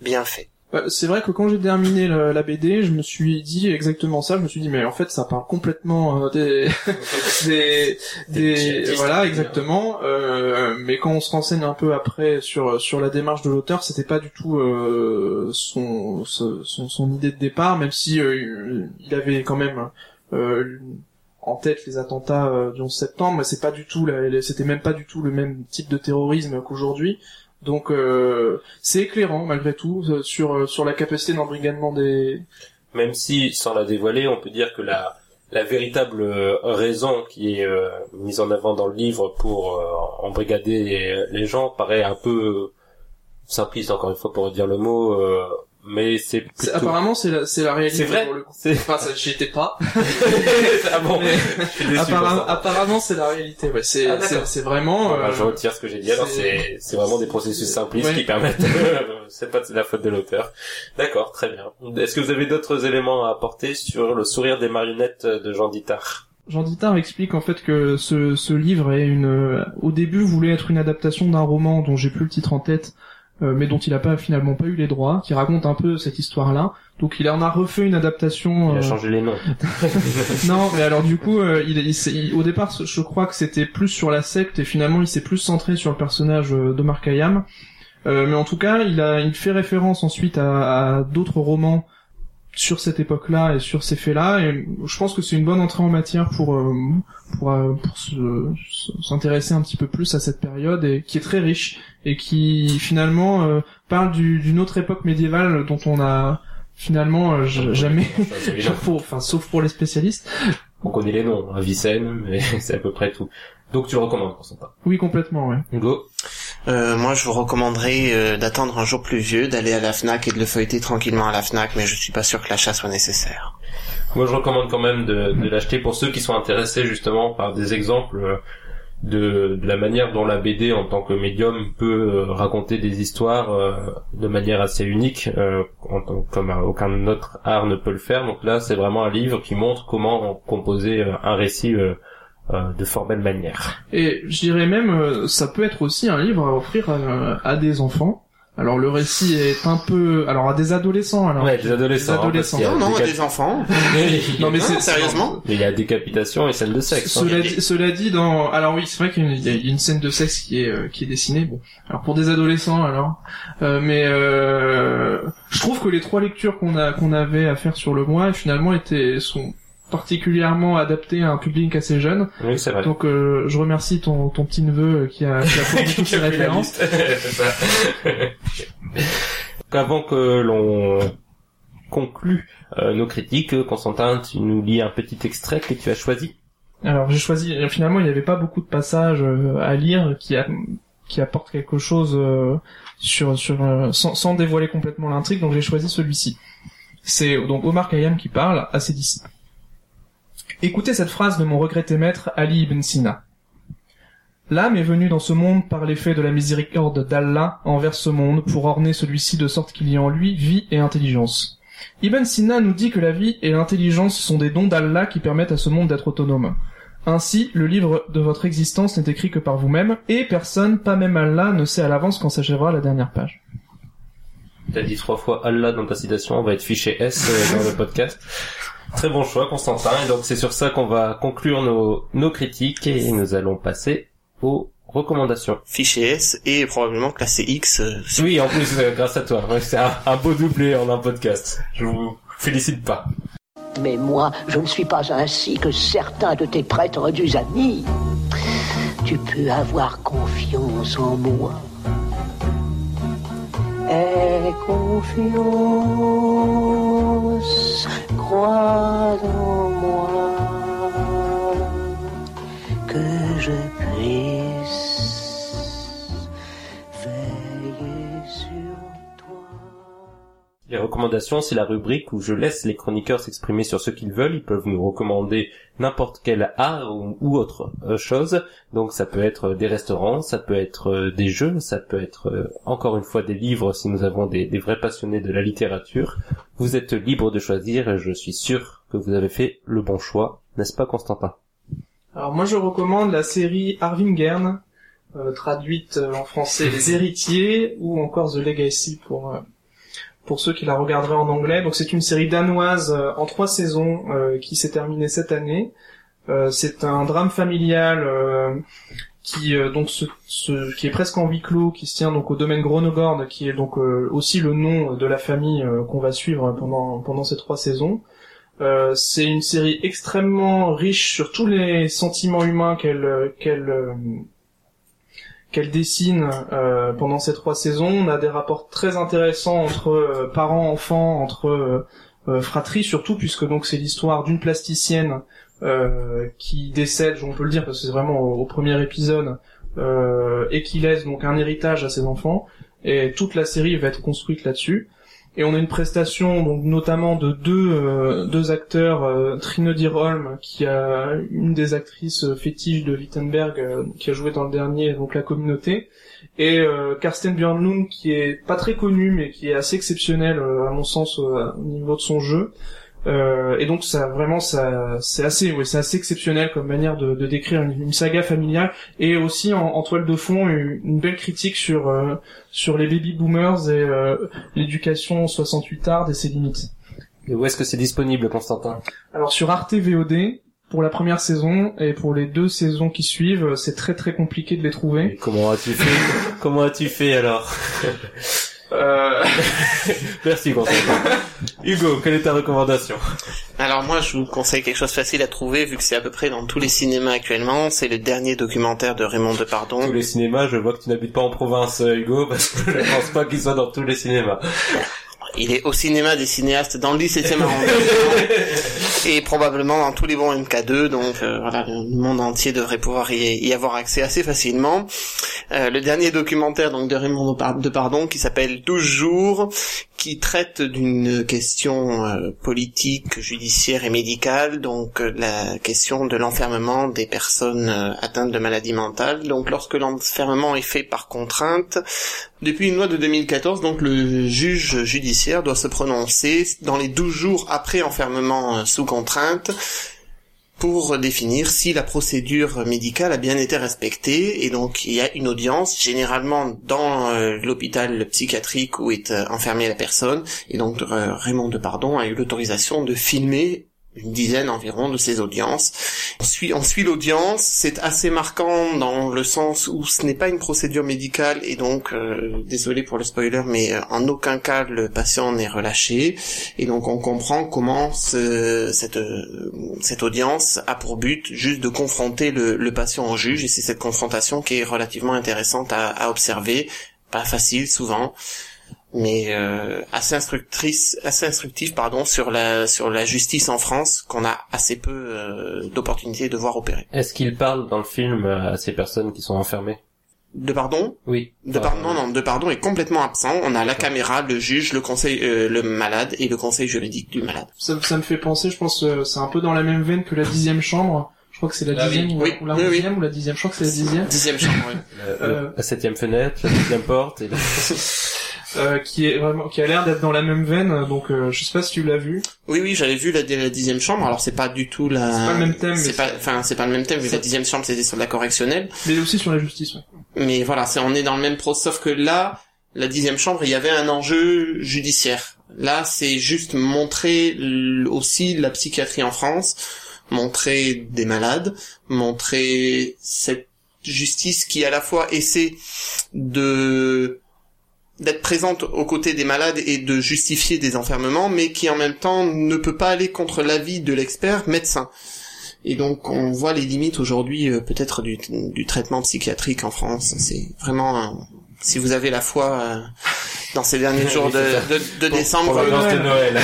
bien fait. Euh, C'est vrai que quand j'ai terminé la, la BD, je me suis dit exactement ça. Je me suis dit, mais en fait, ça parle complètement euh, des, [LAUGHS] des, des, voilà, exactement. Euh, mais quand on se renseigne un peu après sur sur la démarche de l'auteur, c'était pas du tout euh, son, son son idée de départ, même si euh, il avait quand même euh, en tête les attentats euh, du 11 septembre, mais c'est pas du tout, la- c'était même pas du tout le même type de terrorisme qu'aujourd'hui. Donc euh, c'est éclairant malgré tout euh, sur euh, sur la capacité d'embrigadement des Même si, sans la dévoiler, on peut dire que la, la véritable euh, raison qui est euh, mise en avant dans le livre pour euh, embrigader les, les gens paraît un peu simpliste, encore une fois, pour dire le mot, mais c'est C'est- plutôt... apparemment c'est la c'est la réalité C'est vrai pour le coup. C'est... Enfin ça, j'y étais pas. [LAUGHS] [LAUGHS] ah bon Mais Je suis déçu pour apparemment, c'est la réalité. Ouais, c'est Ah, d'accord. c'est c'est vraiment Bon, bah, euh, je retire ce que j'ai dit. Alors c'est- c'est vraiment des processus simplistes Ouais. qui permettent. [LAUGHS] c'est pas de la faute de l'auteur. D'accord, très bien. Est-ce que vous avez d'autres éléments à apporter sur le sourire des marionnettes de Jean Dittard Jean Dittard explique en fait que ce, ce livre est une, euh, au début voulait être une adaptation d'un roman dont j'ai plus le titre en tête, euh, mais dont il a pas finalement pas eu les droits, qui raconte un peu cette histoire-là. Donc il en a refait une adaptation. Il a euh, changé les noms. [LAUGHS] non, mais alors du coup, euh, il, il il- au départ, je crois que c'était plus sur la secte et finalement il s'est plus centré sur le personnage euh, de Mark Hayam. Euh, mais en tout cas, il a, il fait référence ensuite à, à d'autres romans sur cette époque-là et sur ces faits-là. Et je pense que c'est une bonne entrée en matière pour euh, pour, euh, pour s'intéresser un petit peu plus à cette période et qui est très riche et qui finalement euh, parle du- d'une autre époque médiévale dont on a finalement euh, jamais [LAUGHS] pour, enfin sauf pour les spécialistes. On connaît les noms, hein, Vicenne, mais [LAUGHS] c'est à peu près tout. Donc tu le recommandes, Constantin. Oui, complètement, ouais. Hugo Euh, moi, je vous recommanderais euh, d'attendre un jour pluvieux, d'aller à la Fnac et de le feuilleter tranquillement à la Fnac, mais je suis pas sûr que l'achat soit nécessaire. Moi, je recommande quand même de, l'acheter pour ceux qui sont intéressés justement par des exemples euh, de, la manière dont la BD en tant que médium peut raconter des histoires de manière assez unique, euh, comme aucun autre art ne peut le faire. Donc là, c'est vraiment un livre qui montre comment composer un récit euh, de fort belle manière. Et je dirais même, euh, ça peut être aussi un livre à offrir à, à des enfants. Alors le récit est un peu, alors à des adolescents. Alors Ouais, des adolescents. Des adolescents. hein, Non, non, à déca- des enfants. [LAUGHS] non mais Non, c'est sérieusement. Mais il y a décapitation et scène de sexe. hein. Cela, dit, cela dit, dans, alors oui, c'est vrai qu'il y a une scène de sexe qui est euh, qui est dessinée. Bon, alors pour des adolescents, alors, Euh, mais euh, je trouve que les trois lectures qu'on a qu'on avait à faire sur le mois finalement étaient sont particulièrement adaptées à un public assez jeune. Oui, c'est vrai. Donc euh, je remercie ton ton petit neveu qui a qui a [LAUGHS] fourni toutes ces références. [LAUGHS] Avant que l'on conclue euh, nos critiques, Constantin, tu nous lis un petit extrait que tu as choisi. Alors j'ai choisi. Finalement, il n'y avait pas beaucoup de passages euh, à lire qui a, qui apportent quelque chose euh, sur sur euh, sans, sans dévoiler complètement l'intrigue. Donc j'ai choisi celui-ci. C'est donc Omar Khayyam qui parle à ses disciples. Écoutez cette phrase de mon regretté maître Ali ibn Sina. L'âme est venue dans ce monde par l'effet de la miséricorde d'Allah envers ce monde pour orner celui-ci de sorte qu'il y ait en lui vie et intelligence. Ibn Sina nous dit que la vie et l'intelligence sont des dons d'Allah qui permettent à ce monde d'être autonome. Ainsi, le livre de votre existence n'est écrit que par vous-même, et personne, pas même Allah, ne sait à l'avance quand s'achèvera la dernière page. Tu as dit trois fois Allah dans ta citation, on va être fiché S euh, dans le podcast. [LAUGHS] Très bon choix, Constantin. Et donc c'est sur ça qu'on va conclure nos, nos critiques et nous allons passer aux recommandations. Fichier S et probablement classé X. euh, sur- Oui, en plus, euh, grâce à toi. Ouais, c'est un, un beau doublé en un podcast. Je vous félicite pas. Mais moi, je ne suis pas ainsi que certains de tes prétendus amis. Tu peux avoir confiance en moi. Aie confiance, crois en moi, que je puisse recommandations, c'est la rubrique où je laisse les chroniqueurs s'exprimer sur ce qu'ils veulent. Ils peuvent nous recommander n'importe quel art ou, autre euh, chose. Donc ça peut être des restaurants, ça peut être euh, des jeux, ça peut être euh, encore une fois des livres si nous avons des, vrais passionnés de la littérature. Vous êtes libre de choisir et je suis sûr que vous avez fait le bon choix, n'est-ce pas Constantin? Alors moi je recommande la série Arvingern, euh, traduite euh, en français Les Héritiers ou encore The Legacy pour euh, pour ceux qui la regarderaient en anglais. Donc c'est une série danoise euh, en trois saisons euh, qui s'est terminée cette année. Euh, c'est un drame familial euh, qui donc se, se- qui est presque en huis clos, qui se tient donc au domaine Gronogord, qui est donc aussi le nom de la famille qu'on va suivre pendant pendant ces trois saisons. Euh, c'est une série extrêmement riche sur tous les sentiments humains qu'elle qu'elle qu'elle dessine euh, pendant ces trois saisons. On a des rapports très intéressants entre euh, parents, enfants, entre euh, euh, surtout, puisque donc c'est l'histoire d'une plasticienne qui décède, on peut le dire parce que c'est vraiment au, au premier épisode, et qui laisse donc un héritage à ses enfants. Et toute la série va être construite là-dessus. Et on a une prestation donc notamment de deux euh, deux acteurs, euh, Trine Dyrholm qui a une des actrices euh, fétiches de Wittenberg euh, qui a joué dans le dernier donc la communauté et Karsten Björnlund qui est pas très connu mais qui est assez exceptionnel à mon sens au niveau de son jeu. Euh, et donc ça vraiment ça c'est assez ouais, c'est assez exceptionnel comme manière de, de décrire une, une saga familiale et aussi en, en toile de fond une, une belle critique sur euh, sur les baby boomers et euh, l'éducation 68 art et ses limites. Et où est-ce que c'est disponible Constantin? Alors sur Arte VOD pour la première saison et pour les deux saisons qui suivent, c'est très très compliqué de les trouver. Et Comment as-tu fait? Comment as-tu fait alors? [LAUGHS] Euh... [LAUGHS] Merci Constantin. Hugo, quelle est ta recommandation Alors moi, je vous conseille quelque chose de facile à trouver, vu que c'est à peu près dans tous les cinémas actuellement. C'est le dernier documentaire de Raymond Depardon. Tous les cinémas, je vois que tu n'habites pas en province, Hugo, parce que je pense pas qu'il soit dans tous les cinémas. Il est au cinéma des cinéastes dans le 17e arrondissement et probablement dans tous les bons MK2. Donc euh, voilà, le monde entier devrait pouvoir y, avoir accès assez facilement. Euh, le dernier documentaire donc de Raymond Depardon qui s'appelle 12 jours, qui traite d'une question euh, politique, judiciaire et médicale, donc euh, la question de l'enfermement des personnes euh, atteintes de maladies mentales. Donc lorsque l'enfermement est fait par contrainte, depuis une loi de 2014, donc le juge judiciaire doit se prononcer dans les 12 jours après enfermement sous contrainte pour définir si la procédure médicale a bien été respectée. Et donc il y a une audience. Généralement dans euh, l'hôpital psychiatrique où est euh, enfermée la personne. Et donc euh, Raymond Depardon a eu l'autorisation de filmer une dizaine environ de ces audiences. On suit, on suit l'audience, c'est assez marquant dans le sens où ce n'est pas une procédure médicale et donc, euh, désolé pour le spoiler, mais euh, en aucun cas le patient n'est relâché. Et donc on comprend comment ce- cette, euh, cette audience a pour but juste de confronter le, le patient au juge. Et c'est cette confrontation qui est relativement intéressante à, à observer, pas facile souvent mais euh, assez instructrice, assez instructive pardon sur la sur la justice en France qu'on a assez peu euh, d'opportunités de voir opérer. Est-ce qu'il parle dans le film euh, à ces personnes qui sont enfermées? De pardon, Oui. de pardon, non, non, de pardon est complètement absent. On a la caméra, le juge, le conseil, euh, le malade et le conseil juridique du malade. Ça, ça me fait penser, je pense, euh, c'est un peu dans la même veine que la dixième chambre. Je crois que c'est la Ah oui. dixième ou, Oui, ou la oui, oui. onzième ou la dixième. Je crois que c'est la dixième. Dixième chambre. oui. [LAUGHS] Euh, Euh. La septième fenêtre, la deuxième porte. Et... la- [LAUGHS] Euh, qui est vraiment, qui a l'air d'être dans la même veine. Donc, euh, je sais pas si tu l'as vu. Oui, oui, j'avais vu la, la dixième chambre. Alors c'est pas du tout la. C'est pas le même thème, C'est pas, enfin c'est pas le même thème. La dixième chambre c'était sur la correctionnelle. Mais aussi sur la justice. Ouais. Mais voilà, c'est on est dans le même pro, sauf que là, la dixième chambre, il y avait un enjeu judiciaire. Là, c'est juste montrer aussi la psychiatrie en France, montrer des malades, montrer cette justice qui à la fois essaie de d'être présente aux côtés des malades et de justifier des enfermements, mais qui en même temps ne peut pas aller contre l'avis de l'expert médecin. Et donc on voit les limites aujourd'hui euh, peut-être du, du traitement psychiatrique en France. C'est vraiment un- si vous avez la foi euh, dans ces derniers [LAUGHS] Oui, jours de, c'est ça. de, de Pour- décembre, pour l'ambiance de euh, Noël.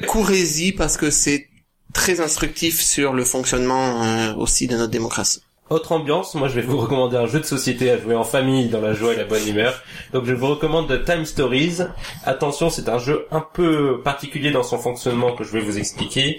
[LAUGHS] [LAUGHS] courez-y parce que c'est très instructif sur le fonctionnement euh, aussi de notre démocratie. Autre ambiance, moi je vais vous recommander un jeu de société à jouer en famille dans la joie et la bonne humeur. Donc je vous recommande Time Stories. Attention, c'est un jeu un peu particulier dans son fonctionnement que je vais vous expliquer.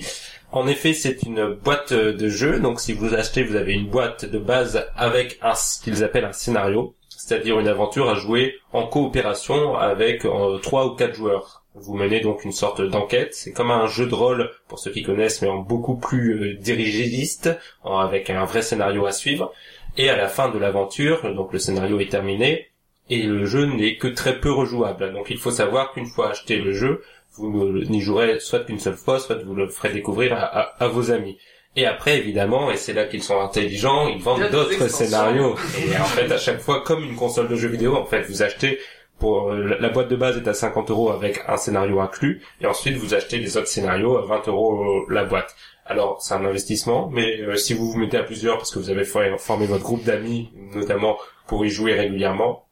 En effet, c'est une boîte de jeu. Donc si vous achetez, vous avez une boîte de base avec un ce qu'ils appellent un scénario, c'est-à-dire une aventure à jouer en coopération avec euh, trois ou quatre joueurs. Vous menez donc une sorte d'enquête. C'est comme un jeu de rôle pour ceux qui connaissent, mais en beaucoup plus euh, dirigiste, avec un vrai scénario à suivre. Et à la fin de l'aventure, donc le scénario est terminé et le jeu n'est que très peu rejouable. Donc il faut savoir qu'une fois acheté le jeu, vous n'y jouerez soit qu'une seule fois, soit vous le ferez découvrir à, à- à vos amis. Et après, évidemment, et c'est là qu'ils sont intelligents, ils vendent d'autres scénarios. Et en fait, à chaque fois, comme une console de jeux vidéo, en fait, vous achetez pour euh, la boîte de base est à 50 euros avec un scénario inclus, et ensuite vous achetez les autres scénarios à 20 euros euh, la boîte. Alors c'est un investissement, mais euh, si vous vous mettez à plusieurs parce que vous avez for- formé votre groupe d'amis, notamment pour y jouer régulièrement,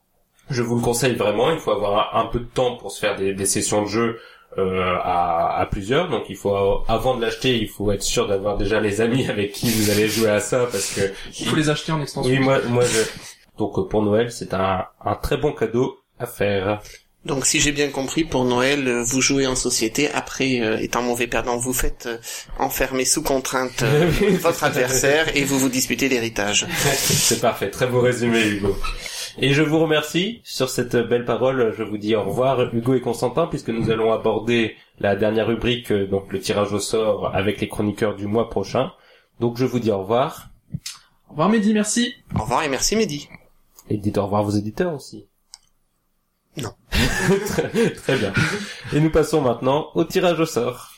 je vous le conseille vraiment. Il faut avoir un, un peu de temps pour se faire des, des sessions de jeu euh, à, à plusieurs. Donc il faut avant de l'acheter, il faut être sûr d'avoir déjà les amis [LAUGHS] avec qui vous allez jouer à ça parce que Il faut les acheter en extension. oui moi moi je donc euh, pour Noël c'est un, un très bon cadeau à faire. Donc si j'ai bien compris, pour Noël, euh, vous jouez en société, après, euh, étant mauvais perdant, vous faites euh, enfermer sous contrainte [LAUGHS] euh, votre adversaire et vous vous disputez l'héritage. [LAUGHS] C'est parfait, très beau résumé Hugo. Et je vous remercie sur cette belle parole. Je vous dis au revoir Hugo et Constantin puisque nous allons aborder la dernière rubrique, euh, donc le tirage au sort avec les chroniqueurs du mois prochain. Donc je vous dis au revoir Au revoir Mehdi, merci. Au revoir et merci Mehdi. et dites au revoir vos éditeurs aussi. Non. [LAUGHS] très, très bien. Et nous passons maintenant au tirage au sort.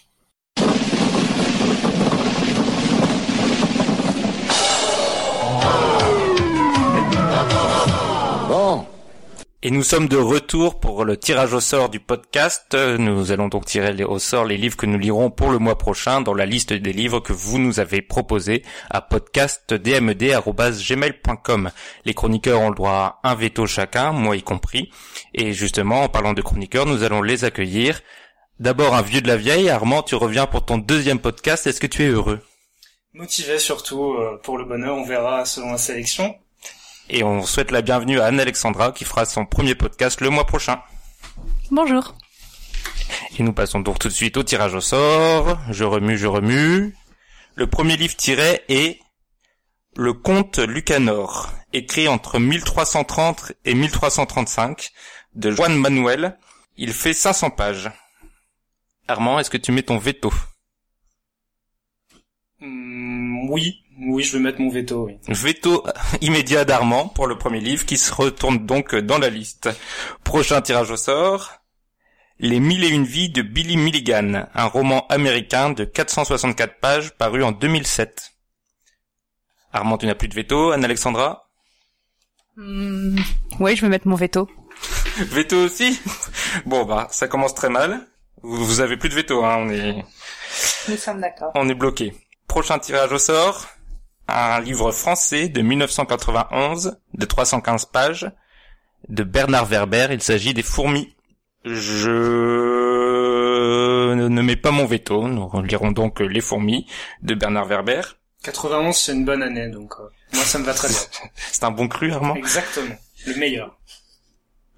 Et nous sommes de retour pour le tirage au sort du podcast. Nous allons donc tirer au sort les livres que nous lirons pour le mois prochain dans la liste des livres que vous nous avez proposés à podcastdmd.gmail.com. Les chroniqueurs ont le droit à un veto chacun, moi y compris. Et justement, en parlant de chroniqueurs, nous allons les accueillir. D'abord, un vieux de la vieille. Armand, tu reviens pour ton deuxième podcast. Est-ce que tu es heureux? Motivé surtout euh, pour le bonheur, on verra selon la sélection. Et on souhaite la bienvenue à Anne-Alexandra qui fera son premier podcast le mois prochain. Bonjour. Et nous passons donc tout de suite au tirage au sort. Je remue, je remue. Le premier livre tiré est Le Comte Lucanor, écrit entre 1330 et 1335, de Juan Manuel. Il fait 500 pages. Armand, est-ce que tu mets ton veto? Hmm, oui, oui, je vais mettre mon veto, oui. Veto [LAUGHS] immédiat d'Armand pour le premier livre qui se retourne donc dans la liste. Prochain tirage au sort. Les mille et une vies de Billy Milligan, un roman américain de 464 pages paru en 2007. Armand, tu n'as plus de veto. Anne-Alexandra Hmm, Oui, je vais mettre mon veto. [LAUGHS] Veto aussi? Bon bah, ça commence très mal. Vous, vous avez plus de veto, hein, on est, Nous sommes d'accord. on est bloqué. Prochain tirage au sort. Un livre français de 1991 de 315 pages de Bernard Werber. Il s'agit des fourmis. Je ne mets pas mon veto. Nous lirons donc Les fourmis de Bernard Werber. 91, c'est une bonne année, donc euh, moi ça me va très bien. [LAUGHS] C'est un bon cru, Armand? Exactement, le meilleur.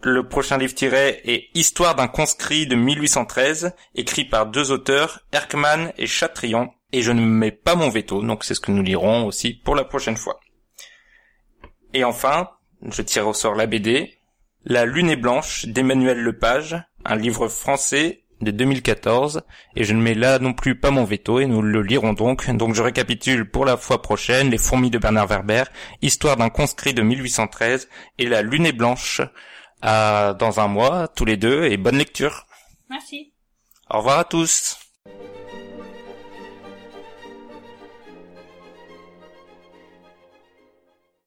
Le prochain livre tiré est Histoire d'un conscrit de 1813, écrit par deux auteurs, Erckmann et Chatrion. Et je ne mets pas mon veto, donc c'est ce que nous lirons aussi pour la prochaine fois. Et enfin, je tire au sort la BD, La Lune est blanche d'Emmanuel Lepage, un livre français de 2014, et je ne mets là non plus pas mon veto, et nous le lirons donc. Donc je récapitule pour la fois prochaine, Les fourmis de Bernard Werber, Histoire d'un conscrit de 1813, et La Lune est blanche, à dans un mois, tous les deux, et bonne lecture. Merci. Au revoir à tous.